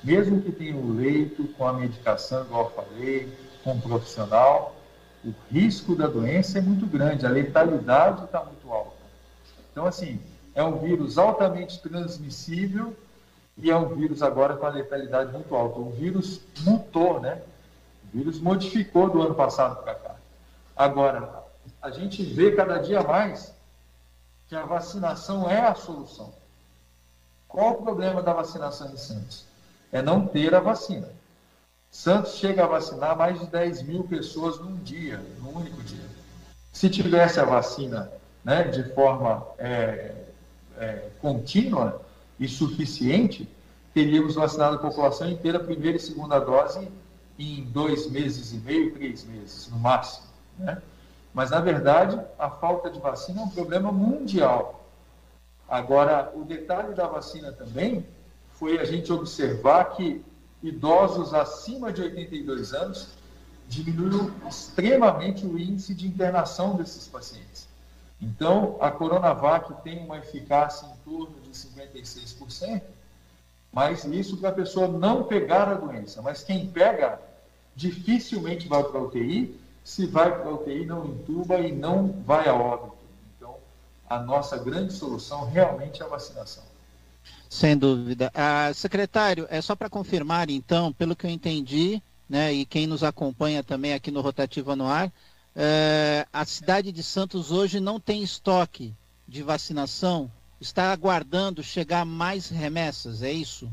Mesmo que tenham o leito, com a medicação, igual eu falei, com um profissional, o risco da doença é muito grande, a letalidade está muito alta. Então, assim, é um vírus altamente transmissível e é um vírus agora com a letalidade muito alta. O vírus mutou, né? O vírus modificou do ano passado para cá. Agora, a gente vê cada dia mais que a vacinação é a solução. Qual o problema da vacinação em Santos? É não ter a vacina. Santos chega a vacinar mais de 10 mil pessoas num dia, num único dia. Se tivesse a vacina né, de forma é, é, contínua e suficiente, teríamos vacinado a população inteira, primeira e segunda dose, em dois meses e meio, três meses, no máximo. Né? Mas, na verdade, a falta de vacina é um problema mundial. Agora, o detalhe da vacina também foi a gente observar que idosos acima de 82 anos diminuiu extremamente o índice de internação desses pacientes. Então, a Coronavac tem uma eficácia em torno de 56%, mas isso para a pessoa não pegar a doença. Mas quem pega, dificilmente vai para a UTI, se vai para a UTI, não entuba e não vai a óbito. Então, a nossa grande solução realmente é a vacinação. Sem dúvida. Ah, secretário, é só para confirmar, então, pelo que eu entendi, né, e quem nos acompanha também aqui no Rotativa no Ar, é, a cidade de Santos hoje não tem estoque de vacinação, está aguardando chegar mais remessas, é isso?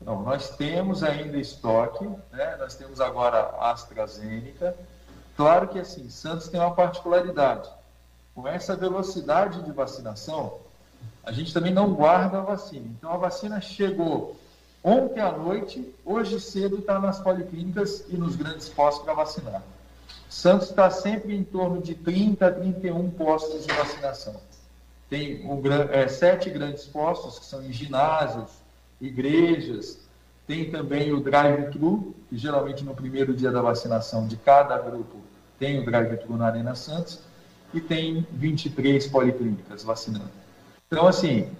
Não, nós temos ainda estoque, né? nós temos agora AstraZeneca. Claro que assim, Santos tem uma particularidade. Com essa velocidade de vacinação, a gente também não guarda a vacina. Então a vacina chegou ontem à noite, hoje cedo está nas policlínicas e nos grandes postos para vacinar. Santos está sempre em torno de 30 a 31 postos de vacinação. Tem um, é, sete grandes postos, que são em ginásios, igrejas. Tem também o drive-thru, que geralmente no primeiro dia da vacinação de cada grupo tem o drive-thru na Arena Santos. E tem 23 policlínicas vacinando. Então, assim,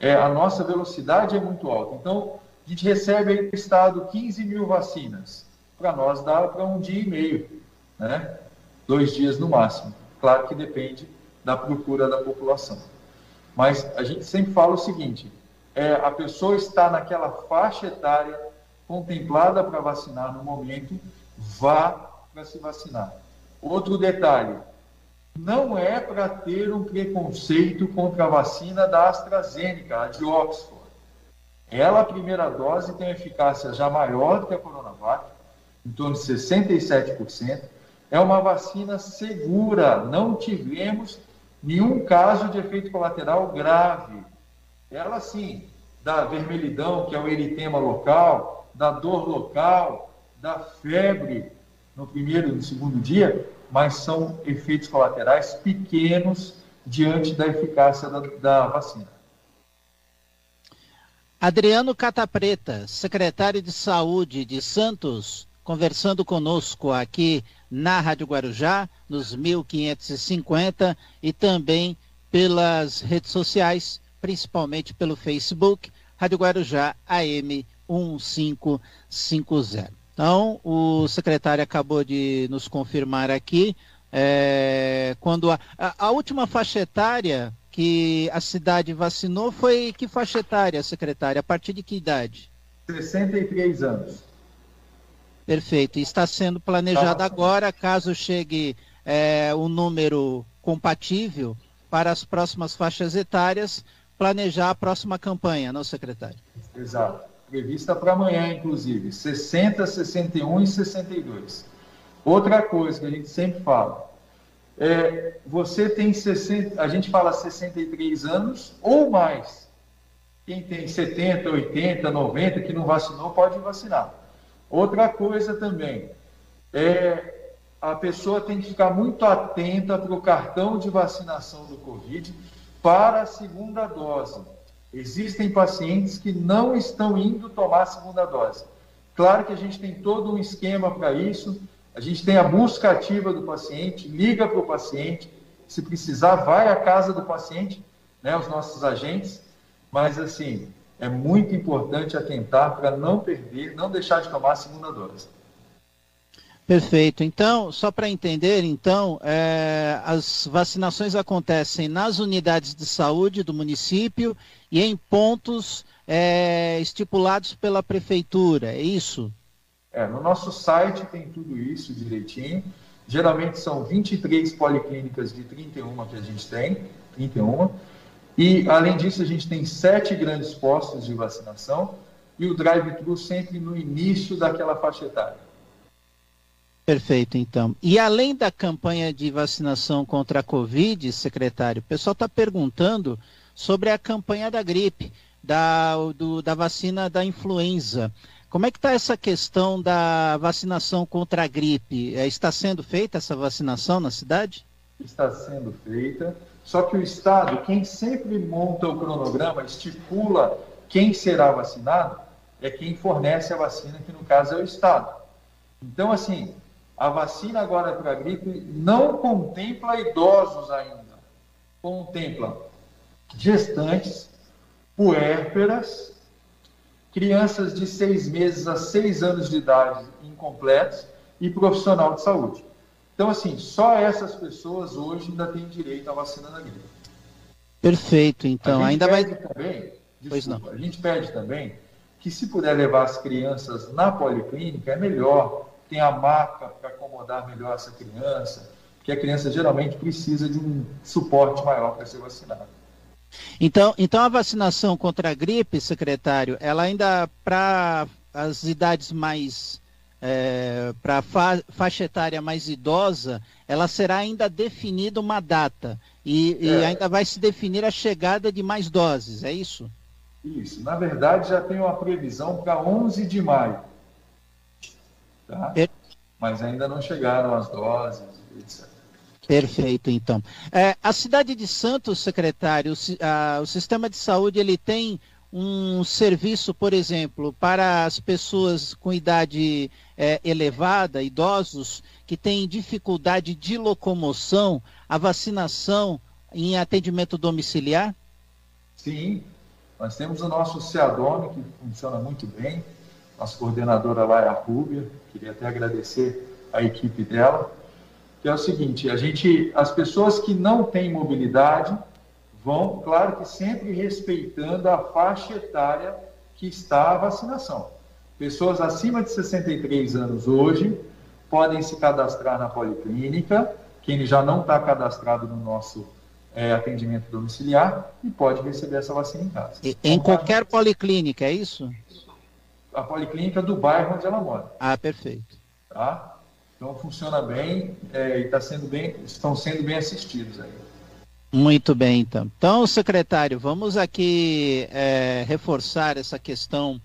é, a nossa velocidade é muito alta. Então, a gente recebe aí do Estado 15 mil vacinas. Para nós dá para um dia e meio, né? dois dias no máximo. Claro que depende da procura da população. Mas a gente sempre fala o seguinte: é, a pessoa está naquela faixa etária contemplada para vacinar no momento, vá para se vacinar. Outro detalhe: não é para ter um preconceito contra a vacina da AstraZeneca, a de Oxford. Ela, a primeira dose, tem eficácia já maior do que a Coronavac, em torno de 67%. É uma vacina segura, não tivemos nenhum caso de efeito colateral grave. Ela, sim, da vermelhidão, que é o eritema local, da dor local, da febre no primeiro e no segundo dia, mas são efeitos colaterais pequenos diante da eficácia da, da vacina. Adriano Catapreta, secretário de Saúde de Santos, conversando conosco aqui na Rádio Guarujá, nos 1550 e também pelas redes sociais, principalmente pelo Facebook, Rádio Guarujá AM 1550. Então, o secretário acabou de nos confirmar aqui, é, quando a, a, a, última faixa etária que a cidade vacinou foi que faixa etária, secretária? A partir de que idade? 63 anos. Perfeito. está sendo planejado tá. agora, caso chegue é, o número compatível para as próximas faixas etárias, planejar a próxima campanha, não, secretário? Exato prevista para amanhã, inclusive, 60, 61 e 62. Outra coisa que a gente sempre fala, é, você tem 60, a gente fala 63 anos ou mais. Quem tem 70, 80, 90 que não vacinou pode vacinar. Outra coisa também, é, a pessoa tem que ficar muito atenta para o cartão de vacinação do Covid para a segunda dose. Existem pacientes que não estão indo tomar a segunda dose. Claro que a gente tem todo um esquema para isso, a gente tem a busca ativa do paciente, liga para o paciente, se precisar, vai à casa do paciente, né, os nossos agentes, mas assim, é muito importante atentar para não perder, não deixar de tomar a segunda dose. Perfeito. Então, só para entender, então, é, as vacinações acontecem nas unidades de saúde do município e em pontos é, estipulados pela prefeitura, é isso? É, no nosso site tem tudo isso direitinho. Geralmente são 23 policlínicas de 31 que a gente tem, 31. E, além disso, a gente tem sete grandes postos de vacinação e o drive-thru sempre no início daquela faixa etária. Perfeito, então. E além da campanha de vacinação contra a Covid, secretário, o pessoal está perguntando sobre a campanha da gripe, da, do, da vacina da influenza. Como é que está essa questão da vacinação contra a gripe? É, está sendo feita essa vacinação na cidade? Está sendo feita, só que o Estado, quem sempre monta o cronograma, estipula quem será vacinado, é quem fornece a vacina, que no caso é o Estado. Então, assim, a vacina agora para a gripe não contempla idosos ainda. Contempla gestantes, puérperas, crianças de seis meses a seis anos de idade incompletos e profissional de saúde. Então, assim, só essas pessoas hoje ainda têm direito à vacina da gripe. Perfeito, então. ainda vai. Também, desculpa. A gente pede também que, se puder levar as crianças na policlínica, é melhor, tem a maca para acomodar melhor essa criança, porque a criança geralmente precisa de um suporte maior para ser vacinada. Então, então a vacinação contra a gripe, secretário, ela ainda para as idades mais é, para a fa faixa etária mais idosa, ela será ainda definida uma data e, é. e, ainda vai se definir a chegada de mais doses, é isso? Isso. Na verdade, já tem uma previsão para 11 de maio. Tá? Per... Mas ainda não chegaram as doses, etc. Perfeito, então. É, a cidade de Santos, secretário, o, a, o sistema de saúde ele tem um serviço, por exemplo, para as pessoas com idade é, elevada, idosos, que têm dificuldade de locomoção, a vacinação em atendimento domiciliar? Sim, nós temos o nosso CEADOME, que funciona muito bem. Nossa coordenadora lá é a Rúbia, queria até agradecer a equipe dela. Que é o seguinte, a gente, as pessoas que não têm mobilidade vão, claro que sempre respeitando a faixa etária que está a vacinação. Pessoas acima de 63 anos hoje podem se cadastrar na policlínica, quem já não está cadastrado no nosso é, atendimento domiciliar e pode receber essa vacina em casa. E, em qualquer policlínica, é isso? A policlínica do bairro onde ela mora. Ah, perfeito. Tá? Então funciona bem é, e tá sendo bem, estão sendo bem assistidos aí. Muito bem, então. Então, secretário, vamos aqui é, reforçar essa questão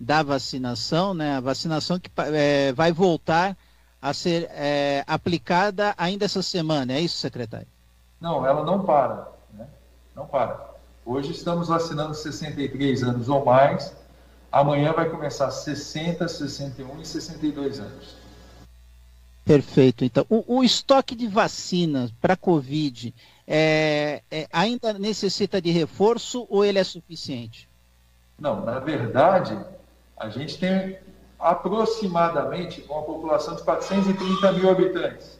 da vacinação, né? A vacinação que é, vai voltar a ser é, aplicada ainda essa semana, é isso, secretário? Não, ela não para, né? Não para. Hoje estamos vacinando 63 anos ou mais. Amanhã vai começar 60, 61 e 62 anos. Perfeito. Então, o, o estoque de vacinas para Covid é, é, ainda necessita de reforço ou ele é suficiente? Não, na verdade, a gente tem aproximadamente uma população de 430 mil habitantes.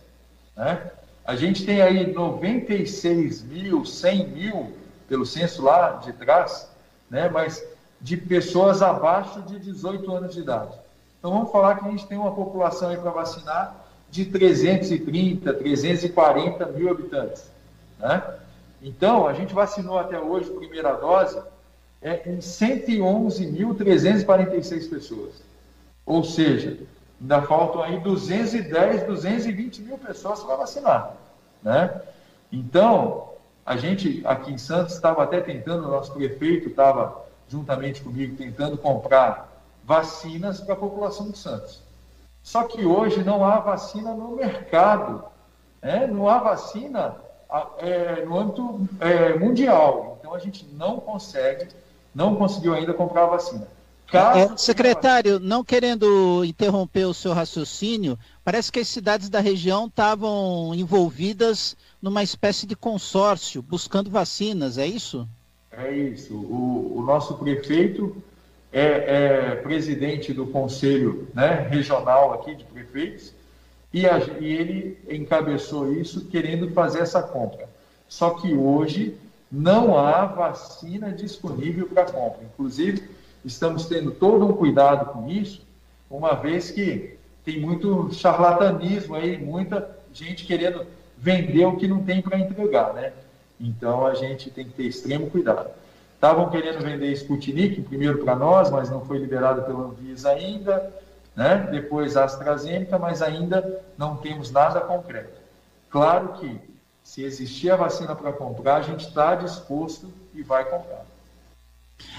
Né? A gente tem aí 96 mil, 100 mil, pelo censo lá de trás, né? mas de pessoas abaixo de 18 anos de idade. Então vamos falar que a gente tem uma população aí para vacinar de 330, 340 mil habitantes. Né? Então, a gente vacinou até hoje, primeira dose, é, em 111.346 pessoas. Ou seja, ainda faltam aí 210, 220 mil pessoas para vacinar. Né? Então, a gente aqui em Santos estava até tentando, o nosso prefeito estava juntamente comigo tentando comprar vacinas para a população de Santos. Só que hoje não há vacina no mercado, né? não há vacina é, no âmbito é, mundial. Então a gente não consegue, não conseguiu ainda comprar a vacina. É, secretário, não querendo interromper o seu raciocínio, parece que as cidades da região estavam envolvidas numa espécie de consórcio, buscando vacinas, é isso? É isso. O, o nosso prefeito é, é, presidente do conselho né, regional aqui de prefeitos e, a, e ele encabeçou isso querendo fazer essa compra. Só que hoje não há vacina disponível para compra. Inclusive, estamos tendo todo um cuidado com isso, uma vez que tem muito charlatanismo aí, muita gente querendo vender o que não tem para entregar, né? Então a gente tem que ter extremo cuidado. Estavam querendo vender Sputnik primeiro para nós, mas não foi liberado pela Anvisa ainda, né? Depois AstraZeneca, mas ainda não temos nada concreto. Claro que se existir a vacina para comprar, a gente está disposto e vai comprar.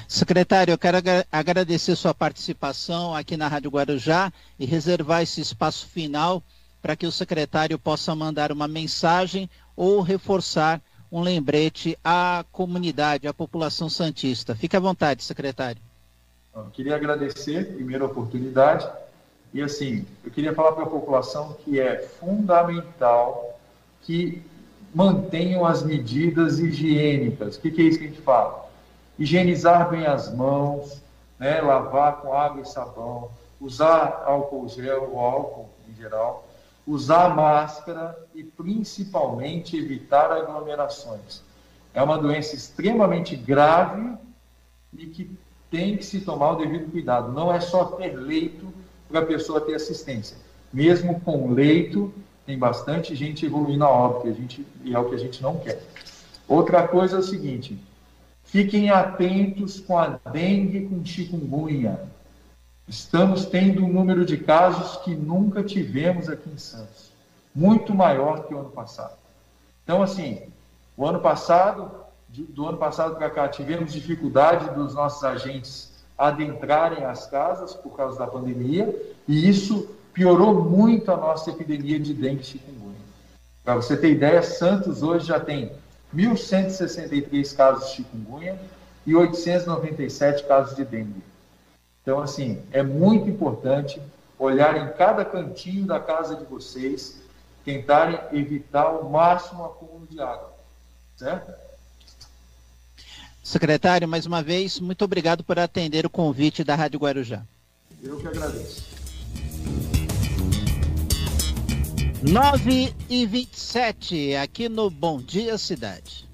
Secretário, eu quero agradecer sua participação aqui na Rádio Guarujá e reservar esse espaço final para que o secretário possa mandar uma mensagem ou reforçar um lembrete à comunidade, à população santista. Fique à vontade, secretário. Eu queria agradecer, primeira oportunidade, e assim, eu queria falar para a população que é fundamental que mantenham as medidas higiênicas. O que, que é isso que a gente fala? Higienizar bem as mãos, né, lavar com água e sabão, usar álcool gel ou álcool em geral, usar máscara e principalmente evitar aglomerações. É uma doença extremamente grave e que tem que se tomar o devido cuidado. Não é só ter leito para a pessoa ter assistência. Mesmo com leito, tem bastante gente evoluindo a óbito, a gente, e é o que a gente não quer. Outra coisa é o seguinte, fiquem atentos com a dengue e com chikungunya. Estamos tendo um número de casos que nunca tivemos aqui em Santos, muito maior que o ano passado. Então, assim, o ano passado, do ano passado para cá, tivemos dificuldade dos nossos agentes adentrarem as casas por causa da pandemia, e isso piorou muito a nossa epidemia de dengue e chikungunya. Para você ter ideia, Santos hoje já tem 1.163 casos de chikungunya e 897 casos de dengue. Então, assim, é muito importante olhar em cada cantinho da casa de vocês, tentarem evitar o máximo acúmulo de água, certo? Secretário, mais uma vez, muito obrigado por atender o convite da Rádio Guarujá. Eu que agradeço. 9 e 27 aqui no Bom Dia Cidade.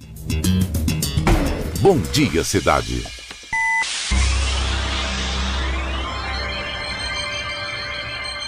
Bom Dia Cidade.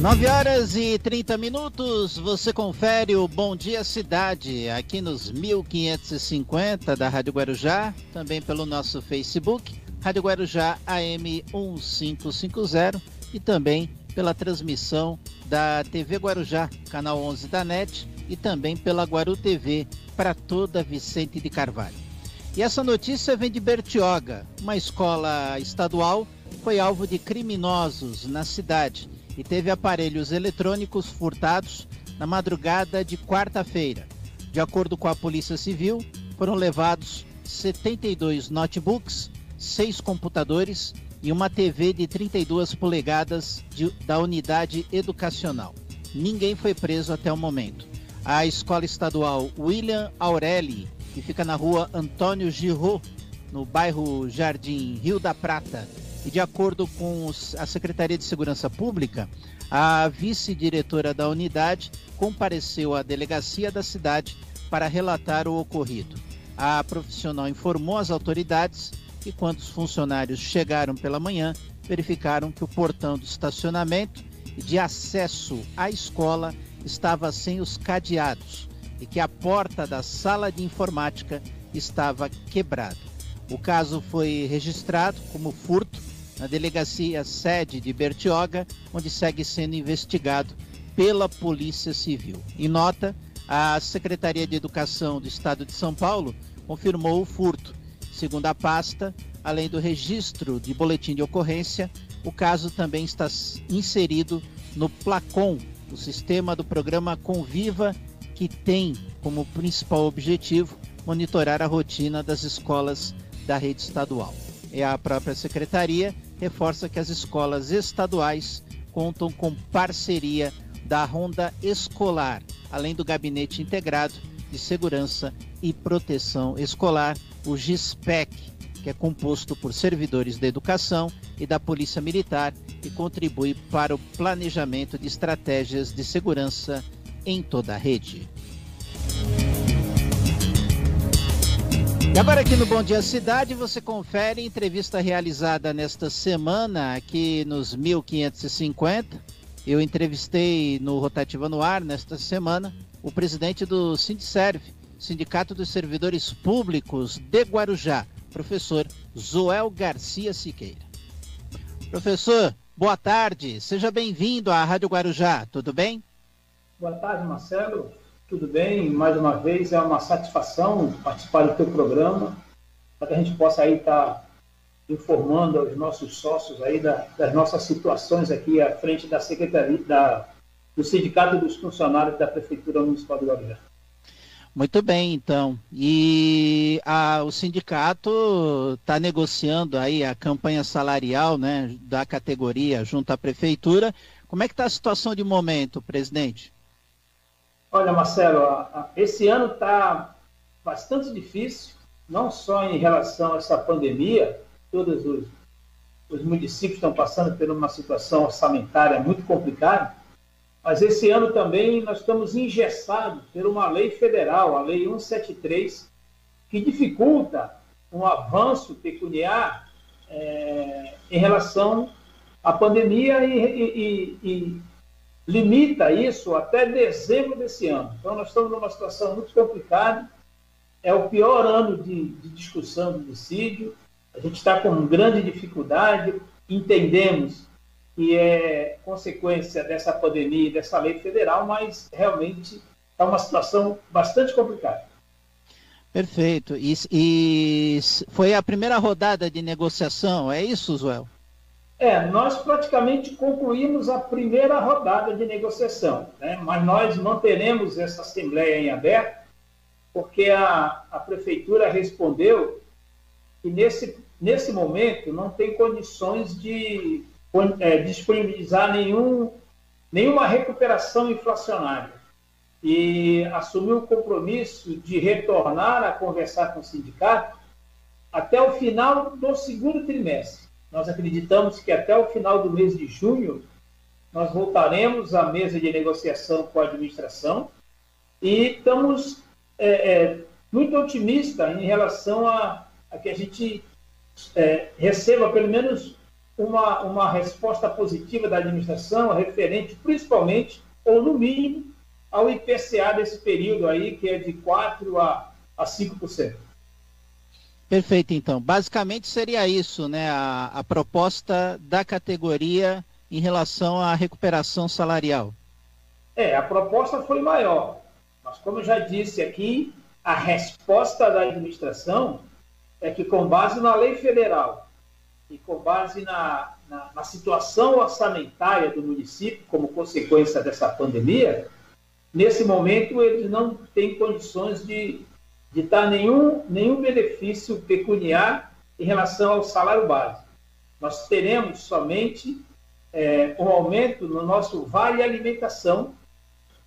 9 horas e 30 minutos, você confere o Bom Dia Cidade aqui nos 1550 da Rádio Guarujá, também pelo nosso Facebook, Rádio Guarujá AM 1550 e também pela transmissão da TV Guarujá, canal 11 da NET e também pela Guaru TV para toda Vicente de Carvalho. E essa notícia vem de Bertioga, uma escola estadual foi alvo de criminosos na cidade e teve aparelhos eletrônicos furtados na madrugada de quarta-feira. De acordo com a Polícia Civil, foram levados 72 notebooks, seis computadores e uma TV de 32 polegadas de, da unidade educacional. Ninguém foi preso até o momento. A escola estadual William Aureli, que fica na rua Antônio Giraud, no bairro Jardim Rio da Prata, e de acordo com a Secretaria de Segurança Pública, a vice-diretora da unidade compareceu à delegacia da cidade para relatar o ocorrido. A profissional informou às autoridades que, quando os funcionários chegaram pela manhã, verificaram que o portão do estacionamento e de acesso à escola estava sem os cadeados e que a porta da sala de informática estava quebrada. O caso foi registrado como furto na delegacia sede de Bertioga, onde segue sendo investigado pela Polícia Civil. Em nota, a Secretaria de Educação do Estado de São Paulo confirmou o furto. Segundo a pasta, além do registro de boletim de ocorrência, o caso também está inserido no Placon, o sistema do programa Conviva, que tem como principal objetivo monitorar a rotina das escolas da rede estadual. E a própria secretaria reforça que as escolas estaduais contam com parceria da Ronda Escolar, além do Gabinete Integrado de Segurança e Proteção Escolar, o GISPEC, que é composto por servidores da educação e da Polícia Militar e contribui para o planejamento de estratégias de segurança em toda a rede. E agora aqui no Bom Dia Cidade você confere entrevista realizada nesta semana aqui nos 1550. Eu entrevistei no Rotativa no Ar nesta semana o presidente do Sindserv, Sindicato dos Servidores Públicos de Guarujá, professor Zoel Garcia Siqueira. Professor, boa tarde, seja bem-vindo à Rádio Guarujá, tudo bem? Boa tarde, Marcelo, tudo bem? Mais uma vez é uma satisfação participar do teu programa, para que a gente possa aí estar tá informando aos nossos sócios aí da, das nossas situações aqui à frente da Secretaria, da, do Sindicato dos Funcionários da Prefeitura Municipal de Guarujá. Muito bem, então. E a, o sindicato está negociando aí a campanha salarial né, da categoria junto à prefeitura. Como é que está a situação de momento, presidente? Olha, Marcelo, esse ano está bastante difícil, não só em relação a essa pandemia, todos os, os municípios estão passando por uma situação orçamentária muito complicada, mas esse ano também nós estamos engessados por uma lei federal, a Lei 173, que dificulta um avanço pecuniar é, em relação à pandemia e, e, e, limita isso até dezembro desse ano. Então, nós estamos numa situação muito complicada. É o pior ano de, de discussão do dissídio. A gente está com grande dificuldade. Entendemos que é consequência dessa pandemia e dessa lei federal, mas realmente é uma situação bastante complicada. Perfeito. E, e, foi a primeira rodada de negociação, é isso, Zuel? É, nós praticamente concluímos a primeira rodada de negociação, né? mas nós manteremos essa assembleia em aberto, porque a, a prefeitura respondeu que nesse, nesse momento não tem condições de é, disponibilizar nenhum, nenhuma recuperação inflacionária e assumiu o compromisso de retornar a conversar com o sindicato até o final do segundo trimestre. Nós acreditamos que até o final do mês de junho nós voltaremos à mesa de negociação com a administração e estamos é, é, muito otimistas em relação a, a que a gente é, receba pelo menos uma, uma resposta positiva da administração referente principalmente, ou no mínimo, ao IPCA desse período aí, que é de 4% a, a 5%. Perfeito, então. Basicamente seria isso, né? A, a proposta da categoria em relação à recuperação salarial. É, a proposta foi maior. Mas, como eu já disse aqui, a resposta da administração é que, com base na lei federal e com base na, na, na, situação orçamentária do município, como consequência dessa pandemia, nesse momento eles não têm condições de, de dar nenhum, nenhum benefício pecuniar em relação ao salário base. Nós teremos somente é, um aumento no nosso vale alimentação,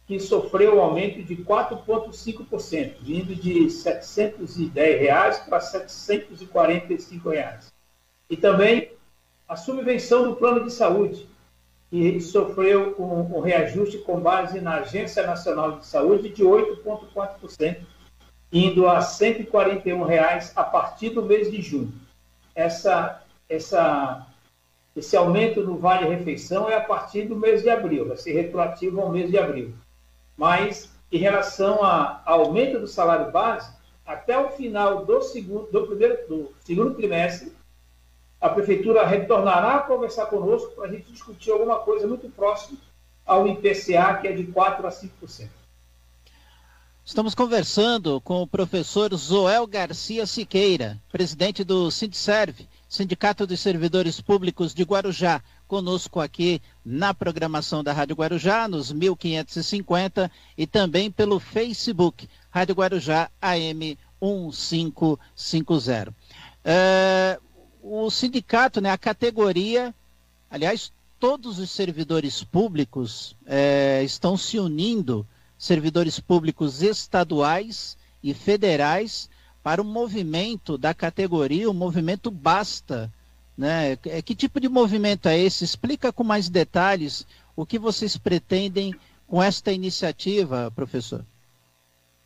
que sofreu um aumento de 4,5%, vindo de 710 reais para 745 reais. E também a subvenção do plano de saúde, que sofreu um, um reajuste com base na Agência Nacional de Saúde de 8,4%, indo a 141 reais a partir do mês de junho. Essa, essa, esse aumento no Vale Refeição é a partir do mês de abril, vai ser retroativo ao mês de abril. Mas, em relação ao aumento do salário base, até o final do segundo, do primeiro, do segundo trimestre, a prefeitura retornará a conversar conosco para a gente discutir alguma coisa muito próximo ao IPCA, que é de 4% a 5%. Estamos conversando com o professor Zoel Garcia Siqueira, presidente do Sindserv, Sindicato dos Servidores Públicos de Guarujá, conosco aqui na programação da Rádio Guarujá, nos 1550 e também pelo Facebook, Rádio Guarujá AM 1550. É, o sindicato, né, a categoria, aliás, todos os servidores públicos é, estão se unindo, servidores públicos estaduais e federais, para o movimento da categoria, o movimento Basta. Né? É, que tipo de movimento é esse? Explica com mais detalhes o que vocês pretendem com esta iniciativa, professor.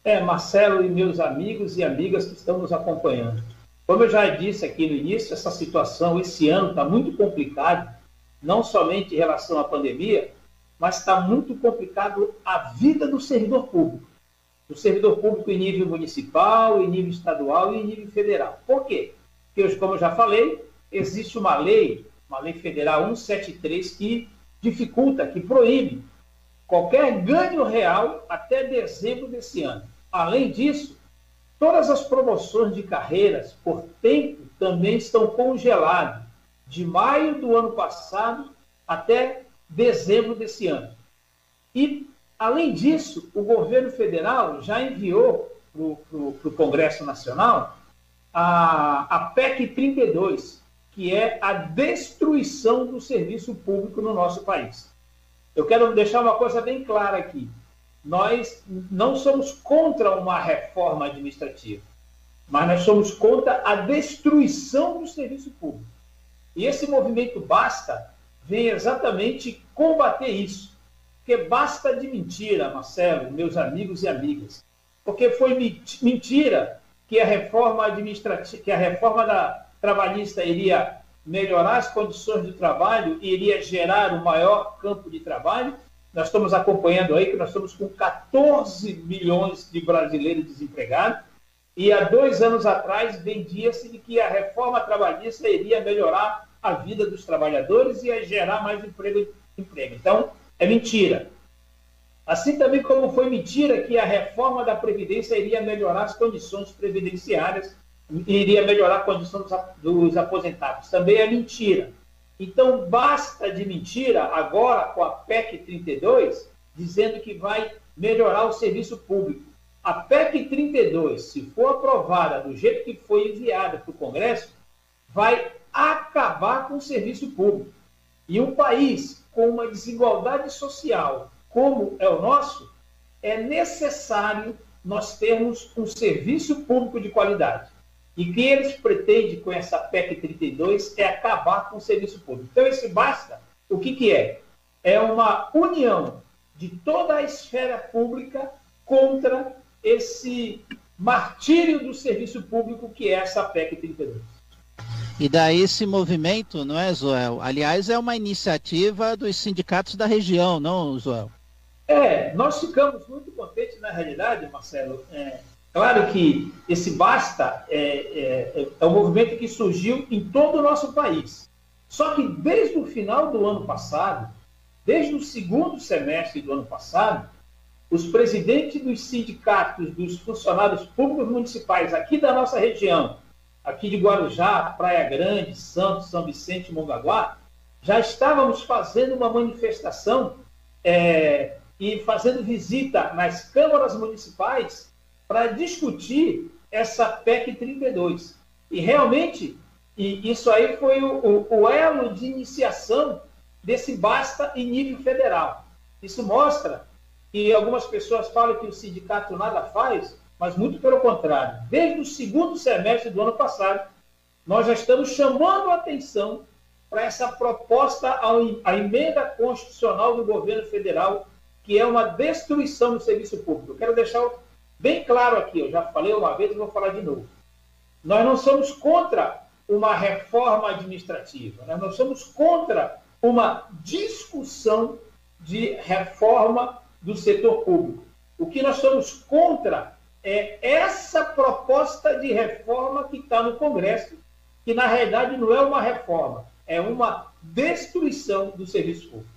É, Marcelo e meus amigos e amigas que estão nos acompanhando. Como eu já disse aqui no início, essa situação esse ano está muito complicado, não somente em relação à pandemia, mas está muito complicado a vida do servidor público. Do servidor público em nível municipal, em nível estadual e em nível federal. Por quê? Porque, como eu já falei, existe uma lei, uma lei federal 173, que dificulta, que proíbe qualquer ganho real até dezembro desse ano. Além disso, todas as promoções de carreiras por tempo também estão congeladas, de maio do ano passado até dezembro desse ano. E, além disso, o governo federal já enviou para o Congresso Nacional a, a PEC 32, que é a destruição do serviço público no nosso país. Eu quero deixar uma coisa bem clara aqui. Nós não somos contra uma reforma administrativa, mas nós somos contra a destruição do serviço público. E esse movimento Basta vem exatamente combater isso. Porque basta de mentira, Marcelo, meus amigos e amigas. Porque foi mentira que a reforma administrativa, que a reforma da, trabalhista iria melhorar as condições de trabalho e iria gerar um maior campo de trabalho. Nós estamos acompanhando aí que nós estamos com 14 milhões de brasileiros desempregados e há dois anos atrás vendia-se de que a reforma trabalhista iria melhorar a vida dos trabalhadores e ia gerar mais emprego. emprego. Então, é mentira. Assim também como foi mentira que a reforma da Previdência iria melhorar as condições previdenciárias iria melhorar a condição dos aposentados. Também é mentira. Então, basta de mentira agora com a PEC 32, dizendo que vai melhorar o serviço público. A PEC 32, se for aprovada do jeito que foi enviada para o Congresso, vai acabar com o serviço público. E um país com uma desigualdade social como é o nosso, é necessário nós termos um serviço público de qualidade. E que eles pretendem com essa PEC 32 é acabar com o serviço público. Então, esse basta, o que, que é? É uma união de toda a esfera pública contra esse martírio do serviço público que é essa PEC 32. E daí esse movimento, não é, Zoel? Aliás, é uma iniciativa dos sindicatos da região, não, Zoel? É, nós ficamos muito contentes, na realidade, Marcelo, é, Claro que esse basta é, é, é um movimento que surgiu em todo o nosso país. Só que desde o final do ano passado, desde o segundo semestre do ano passado, os presidentes dos sindicatos dos funcionários públicos municipais aqui da nossa região, aqui de Guarujá, Praia Grande, Santos, São Vicente Mongaguá, já estávamos fazendo uma manifestação é, e fazendo visita nas câmaras municipais para discutir essa PEC 32. E realmente, e isso aí foi o, o, o elo de iniciação desse basta em nível federal. Isso mostra que algumas pessoas falam que o sindicato nada faz, mas muito pelo contrário. Desde o segundo semestre do ano passado, nós já estamos chamando a atenção para essa proposta, a emenda constitucional do governo federal, que é uma destruição do serviço público. Eu quero deixar bem claro aqui, eu já falei uma vez e vou falar de novo. Nós não somos contra uma reforma administrativa, nós não somos contra uma discussão de reforma do setor público. O que nós somos contra é essa proposta de reforma que está no Congresso, que na realidade não é uma reforma, é uma destruição do serviço público.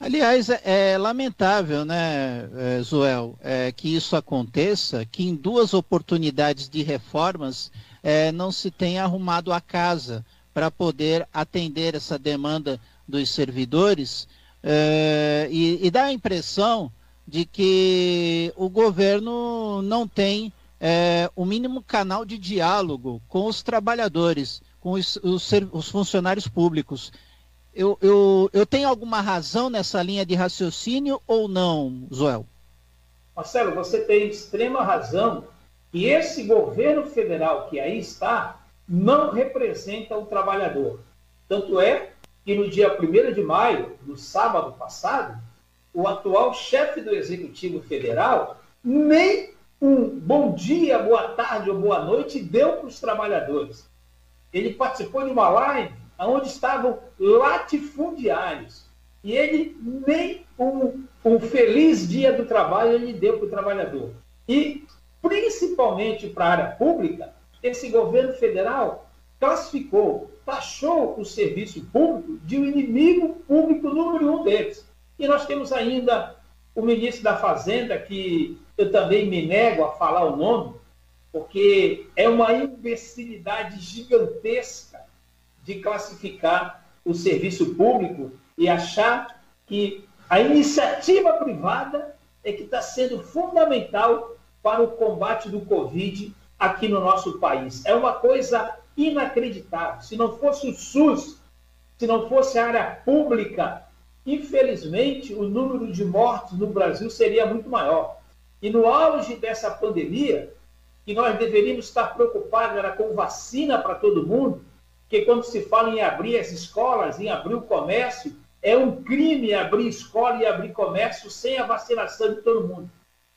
Aliás, é, é lamentável, né, é, Zoel, é, que isso aconteça, que em duas oportunidades de reformas é, não se tenha arrumado a casa para poder atender essa demanda dos servidores é, e, e, dá a impressão de que o governo não tem é, o mínimo canal de diálogo com os trabalhadores. com os, os, os funcionários públicos. Eu, eu, eu tenho alguma razão nessa linha de raciocínio ou não, Zoel? Marcelo, você tem extrema razão que esse governo federal que aí está não representa o trabalhador. Tanto é que no dia 1 de maio, no sábado passado, o atual chefe do Executivo Federal nem um bom dia, boa tarde ou boa noite deu para os trabalhadores. Ele participou de uma live onde estavam latifundiários. E ele nem um, um feliz dia do trabalho ele deu para o trabalhador. E, principalmente para a área pública, esse governo federal classificou, taxou o serviço público de um inimigo público número um deles. E nós temos ainda o ministro da Fazenda, que eu também me nego a falar o nome, porque é uma imbecilidade gigantesca de classificar o serviço público e achar que a iniciativa privada é que está sendo fundamental para o combate do Covid aqui no nosso país. É uma coisa inacreditável. Se não fosse o SUS, se não fosse a área pública, infelizmente o número de mortes no Brasil seria muito maior. E no auge dessa pandemia, que nós deveríamos estar preocupados era com vacina para todo mundo, que quando se fala em abrir as escolas, em abrir o comércio, é um crime abrir escola e abrir comércio sem a vacinação de todo mundo.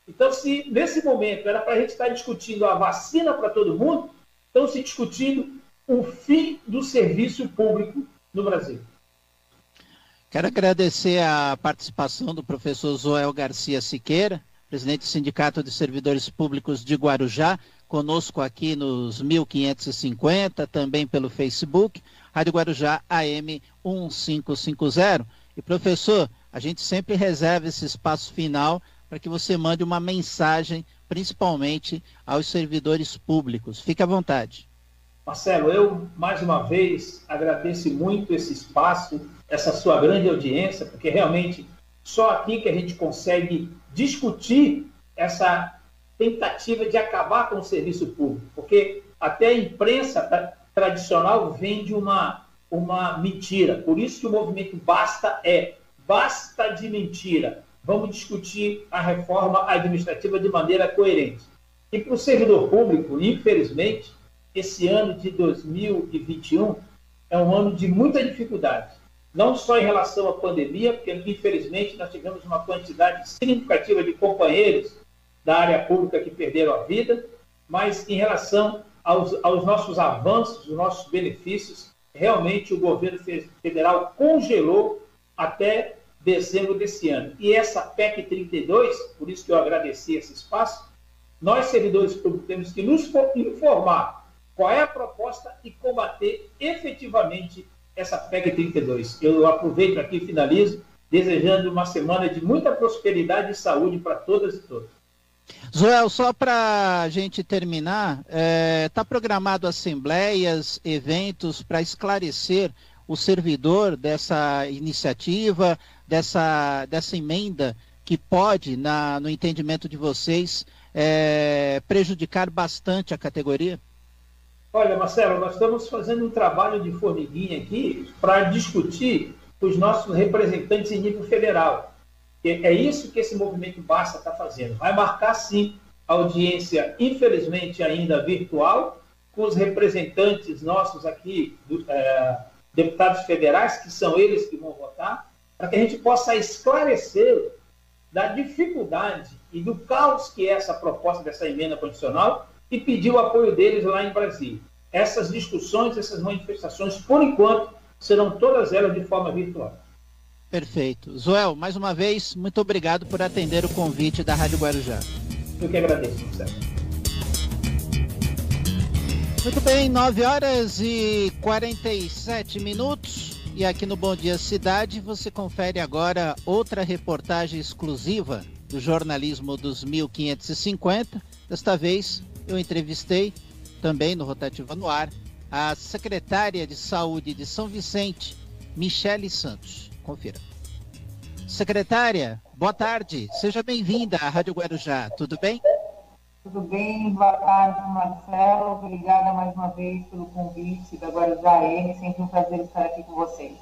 Então, se nesse momento era para a gente estar discutindo a vacina para todo mundo, estão se discutindo o fim do serviço público no Brasil. Quero agradecer a participação do professor Zoel Garcia Siqueira, presidente do Sindicato de Servidores Públicos de Guarujá, conosco aqui nos 1550, também pelo Facebook, Rádio Guarujá AM 1550. E professor, a gente sempre reserva esse espaço final para que você mande uma mensagem, principalmente aos servidores públicos. Fique à vontade. Marcelo, eu mais uma vez agradeço muito esse espaço, essa sua grande audiência, porque realmente só aqui que a gente consegue discutir essa tentativa de acabar com o serviço público, porque até a imprensa tradicional vende uma, uma mentira. Por isso que o movimento Basta é basta de mentira. Vamos discutir a reforma administrativa de maneira coerente. E para o servidor público, infelizmente, esse ano de 2021 é um ano de muita dificuldade não só em relação à pandemia, porque infelizmente nós tivemos uma quantidade significativa de companheiros da área pública que perderam a vida, mas em relação aos, aos nossos avanços, os nossos benefícios, realmente o governo federal congelou até dezembro desse ano. E essa PEC 32, por isso que eu agradeci esse espaço, nós servidores públicos temos que nos informar qual é a proposta e combater efetivamente essa PEC 32. Eu aproveito aqui e finalizo desejando uma semana de muita prosperidade e saúde para todas e todos. Joel, só para a gente terminar, está é, tá programado assembleias, eventos para esclarecer o servidor dessa iniciativa, dessa, dessa emenda que pode, na, no entendimento de vocês, é, prejudicar bastante a categoria? Olha, Marcelo, nós estamos fazendo um trabalho de formiguinha aqui para discutir os nossos representantes em nível federal. É isso que esse movimento Basta está fazendo. Vai marcar, sim, audiência, infelizmente ainda virtual, com os representantes nossos aqui, do, é, deputados federais, que são eles que vão votar, para que a gente possa esclarecer da dificuldade e do caos que é essa proposta dessa emenda condicional e pedir o apoio deles lá em Brasília. Essas discussões, essas manifestações, por enquanto, serão todas elas de forma virtual. Perfeito. Joel, mais uma vez, muito obrigado por atender o convite da Rádio Guarujá. Eu que agradeço, Marcelo. Muito bem, 9 horas e 47 minutos. E aqui no Bom Dia Cidade você confere agora outra reportagem exclusiva do jornalismo dos 1550. Desta vez eu entrevistei também no Rotativa no Ar a secretária de Saúde de São Vicente, Michele Santos. Confira. Secretária, boa tarde. Seja bem-vinda à Rádio Guarujá. Tudo bem? Tudo bem? Boa tarde, Marcelo. Obrigada mais uma vez pelo convite da Guarujá M. Sempre um prazer estar aqui com vocês.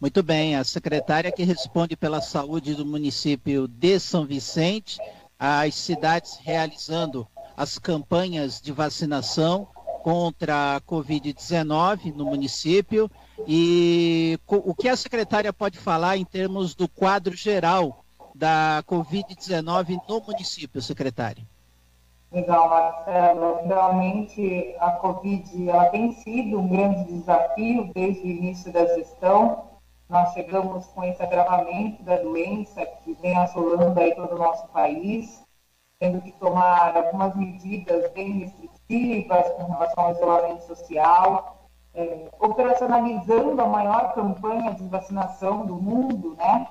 Muito bem, a secretária que responde pela saúde do município de São Vicente, as cidades realizando as campanhas de vacinação contra a Covid-19 no município e o que a secretária pode falar em termos do quadro geral da Covid-19 no município, secretária? Legal, Marcelo. Realmente a Covid ela tem sido um grande desafio desde o início da gestão. Nós chegamos com esse agravamento da doença que vem assolando aí todo o nosso país, tendo que tomar algumas medidas bem restritivas com relação ao isolamento social, é, operacionalizando a maior campanha de vacinação do mundo, né?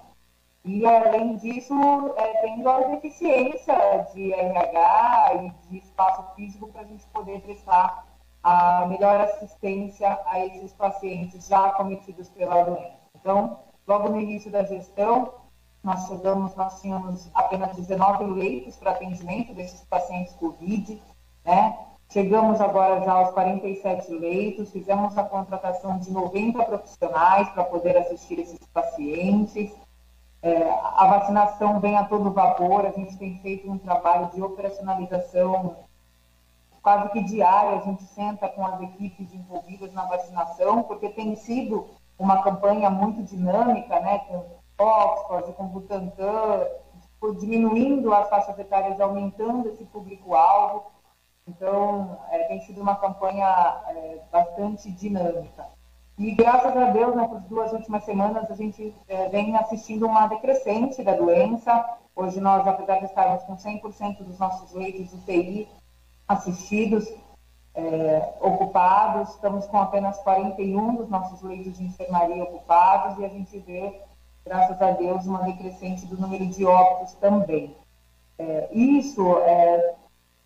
E, além disso, é, tendo a deficiência de RH e de espaço físico para a gente poder prestar a melhor assistência a esses pacientes já acometidos pela doença. Então, logo no início da gestão, nós chegamos, nós tínhamos apenas 19 leitos para atendimento desses pacientes COVID, né? Chegamos agora já aos 47 leitos, fizemos a contratação de 90 profissionais para poder assistir esses pacientes. É, a vacinação vem a todo vapor, a gente tem feito um trabalho de operacionalização quase que diário, a gente senta com as equipes envolvidas na vacinação, porque tem sido uma campanha muito dinâmica, né, com Oxford, com Butantan, diminuindo as faixas etárias e aumentando esse público-alvo. Então, é, tem sido uma campanha é, bastante dinâmica. E graças a Deus, nessas duas últimas semanas, a gente é, vem assistindo uma decrescente da doença. Hoje nós, apesar de estarmos com 100% dos nossos leitos UTI assistidos, é, ocupados, estamos com apenas 41 dos nossos leitos de enfermaria ocupados e a gente vê, graças a Deus, uma decrescente do número de óbitos também. É, isso é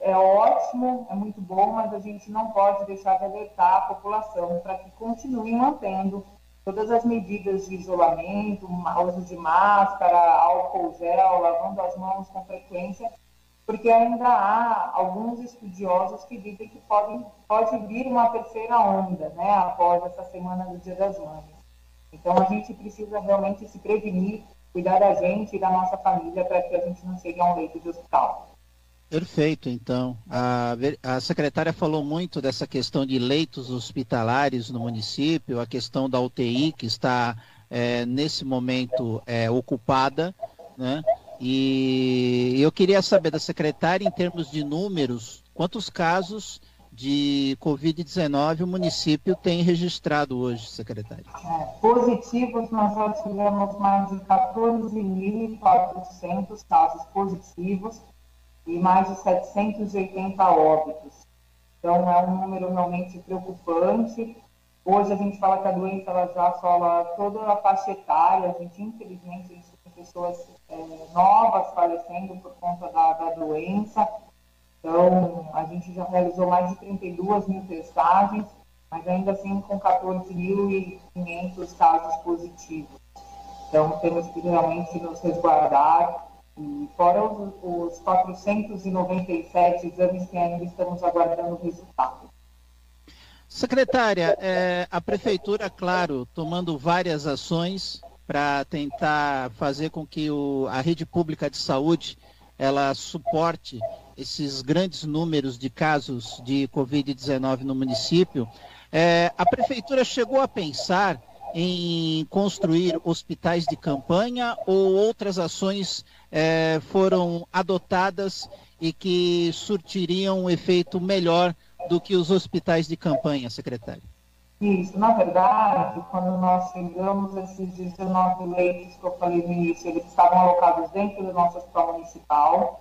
é ótimo, é muito bom, mas a gente não pode deixar de alertar a população para que continue mantendo todas as medidas de isolamento, uso de máscara, álcool gel, lavando as mãos com frequência, porque ainda há alguns estudiosos que dizem que podem, pode vir uma terceira onda, né, após essa semana do Dia das Mães. Então a gente precisa realmente se prevenir, cuidar da gente e da nossa família para que a gente não chegue a um leito de hospital. Perfeito, então. A, a, secretária falou muito dessa questão de leitos hospitalares no município, a questão da UTI, que está é, nesse momento é, ocupada, né? E eu queria saber da secretária, em termos de números, quantos casos de Covid-19 o município tem registrado hoje, secretária? É, positivos, nós já tivemos mais de 14.400 casos positivos e mais de 780 óbitos. Então, é um número realmente preocupante. Hoje a gente fala que a doença ela já assola toda a faixa etária. A gente, infelizmente, a gente tem pessoas é, novas falecendo por conta da, da doença. Então, a gente já realizou mais de 32 mil testagens, mas ainda assim com 14.500 casos positivos. Então, temos que realmente nos resguardar e fora os, os 497 exames que ainda estamos aguardando o resultado. Secretária, é, a Prefeitura, claro, tomando várias ações para tentar fazer com que o, a rede pública de saúde ela suporte esses grandes números de casos de Covid-19 no município. É, a Prefeitura chegou a pensar em construir hospitais de campanha ou outras ações é, foram adotadas e que surtiriam um efeito melhor do que os hospitais de campanha, secretário? Isso, na verdade, quando nós chegamos, esses 19 leitos que eu falei no início, eles estavam alocados dentro do nosso hospital municipal,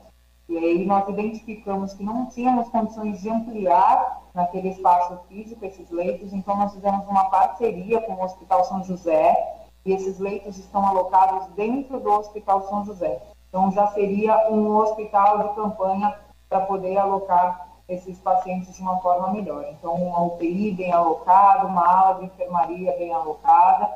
e aí nós identificamos que não tínhamos condições de ampliar naquele espaço físico esses leitos, então nós fizemos uma parceria com o Hospital São José, e esses leitos estão alocados dentro do Hospital São José. Então, já seria um hospital de campanha para poder alocar esses pacientes de uma forma melhor. Então, uma UTI bem alocada, uma ala de enfermaria bem alocada,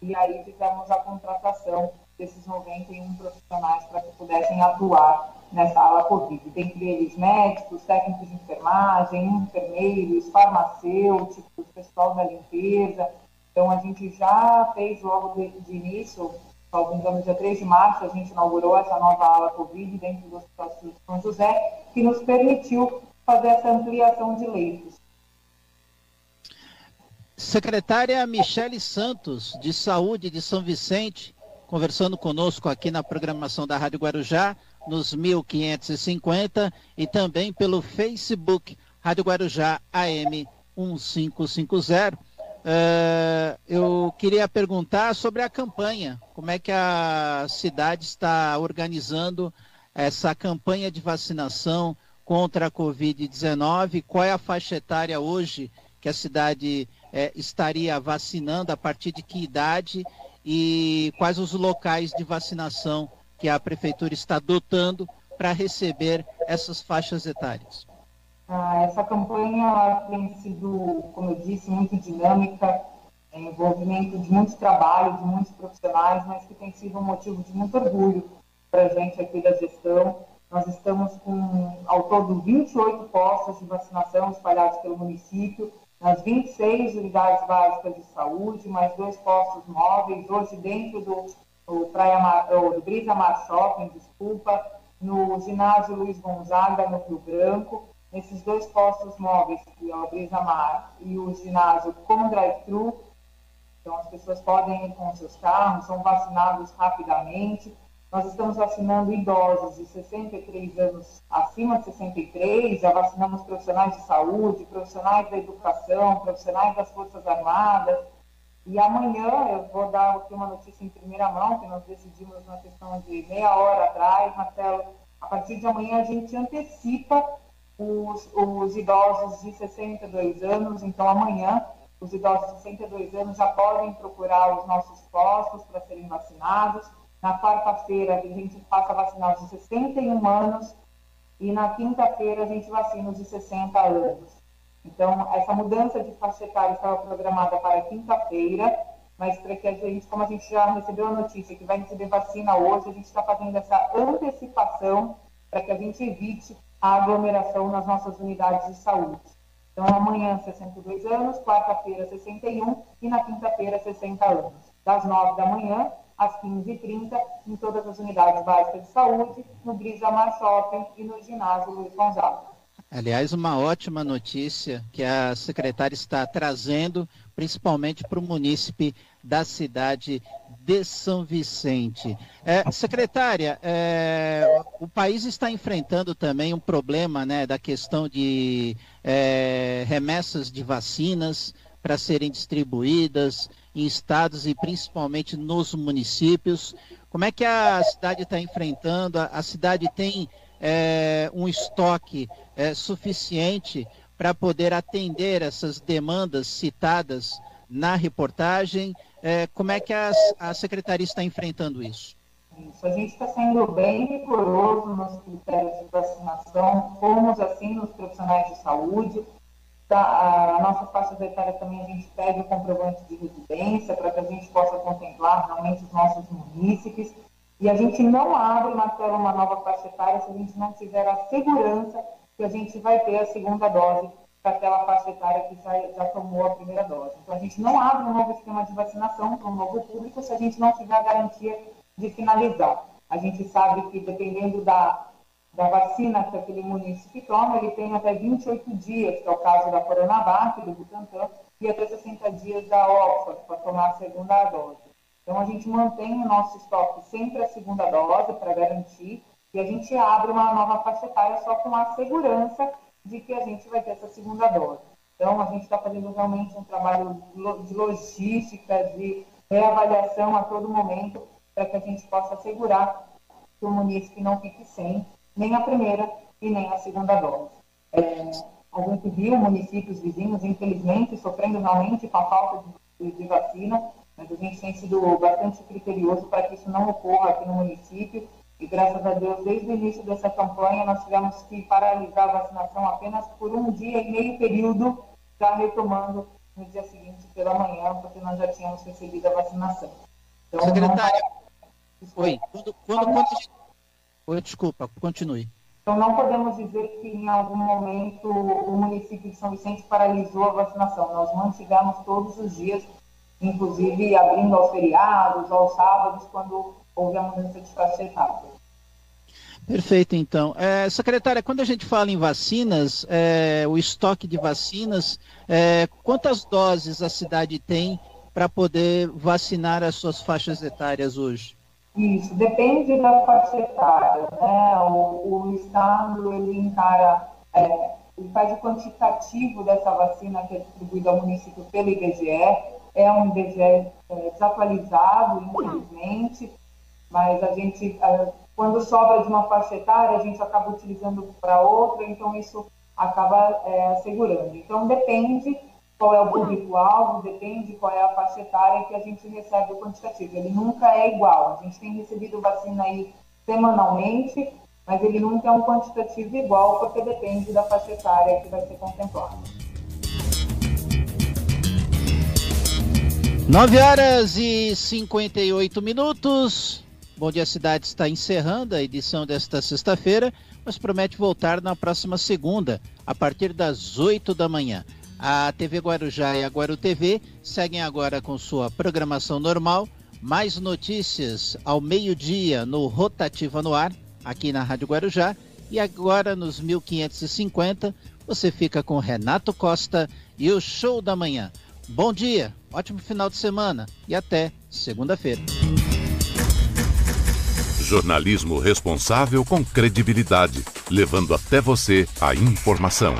e aí fizemos a contratação desses 91 profissionais para que pudessem atuar nessa ala Covid, dentre eles médicos, técnicos de enfermagem, enfermeiros, farmacêuticos, pessoal da limpeza. Então, a gente já fez logo de, de início, talvez no dia 3 de março, a gente inaugurou essa nova ala Covid dentro do Hospital de São José, que nos permitiu fazer essa ampliação de leitos. Secretária Michele Santos, de Saúde de São Vicente, conversando conosco aqui na programação da Rádio Guarujá, nos 1550 e também pelo Facebook Rádio Guarujá AM 1550. Uh, eu queria perguntar sobre a campanha, como é que a cidade está organizando essa campanha de vacinação contra a Covid-19, qual é a faixa etária hoje que a cidade é, estaria vacinando, a partir de que idade e quais os locais de vacinação que a prefeitura está dotando para receber essas faixas etárias. Ah, essa campanha tem sido, como eu disse, muito dinâmica, é, envolvimento de muito trabalho, de muitos profissionais, mas que tem sido um motivo de muito orgulho para a gente aqui da gestão. Nós estamos com, ao todo, 28 postos de vacinação espalhados pelo município, nas 26 unidades básicas de saúde, mais dois postos móveis, hoje dentro do, do, Praia Mar, do Brisa Mar Shopping, desculpa, no ginásio Luiz Gonzaga, no Rio Branco, nesses dois postos móveis, que é o Brisa Mar e o ginásio com drive-thru, então as pessoas podem ir com seus carros, são vacinados rapidamente, nós estamos vacinando idosos de 63 anos acima de 63, já vacinamos profissionais de saúde, profissionais da educação, profissionais das Forças Armadas. E amanhã eu vou dar aqui uma notícia em primeira mão, que nós decidimos na questão de meia hora atrás, Marcelo. A partir de amanhã a gente antecipa os, os idosos de 62 anos, então amanhã os idosos de 62 anos já podem procurar os nossos postos para serem vacinados na quarta-feira, a gente passa a vacinar os de 61 anos e na quinta-feira a gente vacina os de 60 anos. Então, essa mudança de faixa etária estava programada para quinta-feira, mas para que a gente, como a gente já recebeu a notícia que vai receber vacina hoje, a gente está fazendo essa antecipação para que a gente evite a aglomeração nas nossas unidades de saúde. Então, amanhã, 62 anos, quarta-feira, 61 e na quinta-feira, 60 anos. Das 9 da manhã às 15h30, em todas as unidades básicas de saúde, no Brisa Mar Shopping e no ginásio Luiz Gonzaga. Aliás, uma ótima notícia que a secretária está trazendo, principalmente para o munícipe da cidade de São Vicente. É, secretária, é, o país está enfrentando também um problema né, da questão de é, remessas de vacinas para serem distribuídas, em estados e principalmente nos municípios. Como é que a cidade está enfrentando? A cidade tem é, um estoque é, suficiente para poder atender essas demandas citadas na reportagem? É, como é que a, a secretaria está enfrentando isso? Isso, a gente está sendo bem rigoroso nos critérios de vacinação, fomos assim nos profissionais de saúde, a nossa faixa etária também a gente pede o comprovante de residência para que a gente possa contemplar realmente os nossos munícipes. E a gente não abre, Marcelo, uma nova faixa etária se a gente não tiver a segurança que a gente vai ter a segunda dose para aquela faixa etária que já, já tomou a primeira dose. Então, a gente não abre um novo esquema de vacinação para um novo público se a gente não tiver a garantia de finalizar. A gente sabe que, dependendo da da vacina que aquele município toma, ele tem até 28 dias, que é o caso da Coronavac, do Butantan, e até 60 dias da Oxford para tomar a segunda dose. Então, a gente mantém o nosso estoque sempre a segunda dose para garantir e a gente abre uma nova faixa etária só com a segurança de que a gente vai ter essa segunda dose. Então, a gente está fazendo realmente um trabalho de logística, de reavaliação a todo momento, para que a gente possa assegurar que o município não fique sem nem a primeira e nem a segunda dose. É, a gente viu municípios vizinhos, infelizmente, sofrendo realmente com a falta de, de vacina, mas a gente tem sido bastante criterioso para que isso não ocorra aqui no município. E graças a Deus, desde o início dessa campanha, nós tivemos que paralisar a vacinação apenas por um dia e meio período, já retomando no dia seguinte pela manhã, porque nós já tínhamos recebido a vacinação. Então, Secretária, não... Oi, quando, quando, quando, Oi, desculpa, continue. Então, não podemos dizer que em algum momento o município de São Vicente paralisou a vacinação. Nós mantivemos todos os dias, inclusive abrindo aos feriados, aos sábados, quando houve a mudança de faixa etária. Perfeito, então. É, secretária, quando a gente fala em vacinas, é, o estoque de vacinas, é, quantas doses a cidade tem para poder vacinar as suas faixas etárias hoje? Isso, depende da faixa etária. Né? O, o Estado ele encara, é, ele faz o quantitativo dessa vacina que é distribuída ao município pelo IBGE. É um IBGE é, desatualizado, infelizmente, mas a gente, é, quando sobra de uma faixa etária, a gente acaba utilizando para outra, então isso acaba é, assegurando. Então depende qual é o público-alvo, depende qual é a faixa etária que a gente recebe o quantitativo. Ele nunca é igual. A gente tem recebido vacina aí semanalmente, mas ele nunca é um quantitativo igual, porque depende da faixa etária que vai ser contemplada. 9 horas e 58 minutos. Bom Dia Cidade está encerrando a edição desta sexta-feira, mas promete voltar na próxima segunda, a partir das 8 da manhã. A TV Guarujá e a Guaru TV seguem agora com sua programação normal. Mais notícias ao meio-dia no Rotativa no Ar, aqui na Rádio Guarujá. E agora nos 1550, você fica com Renato Costa e o Show da Manhã. Bom dia, ótimo final de semana e até segunda-feira. Jornalismo responsável com credibilidade, levando até você a informação.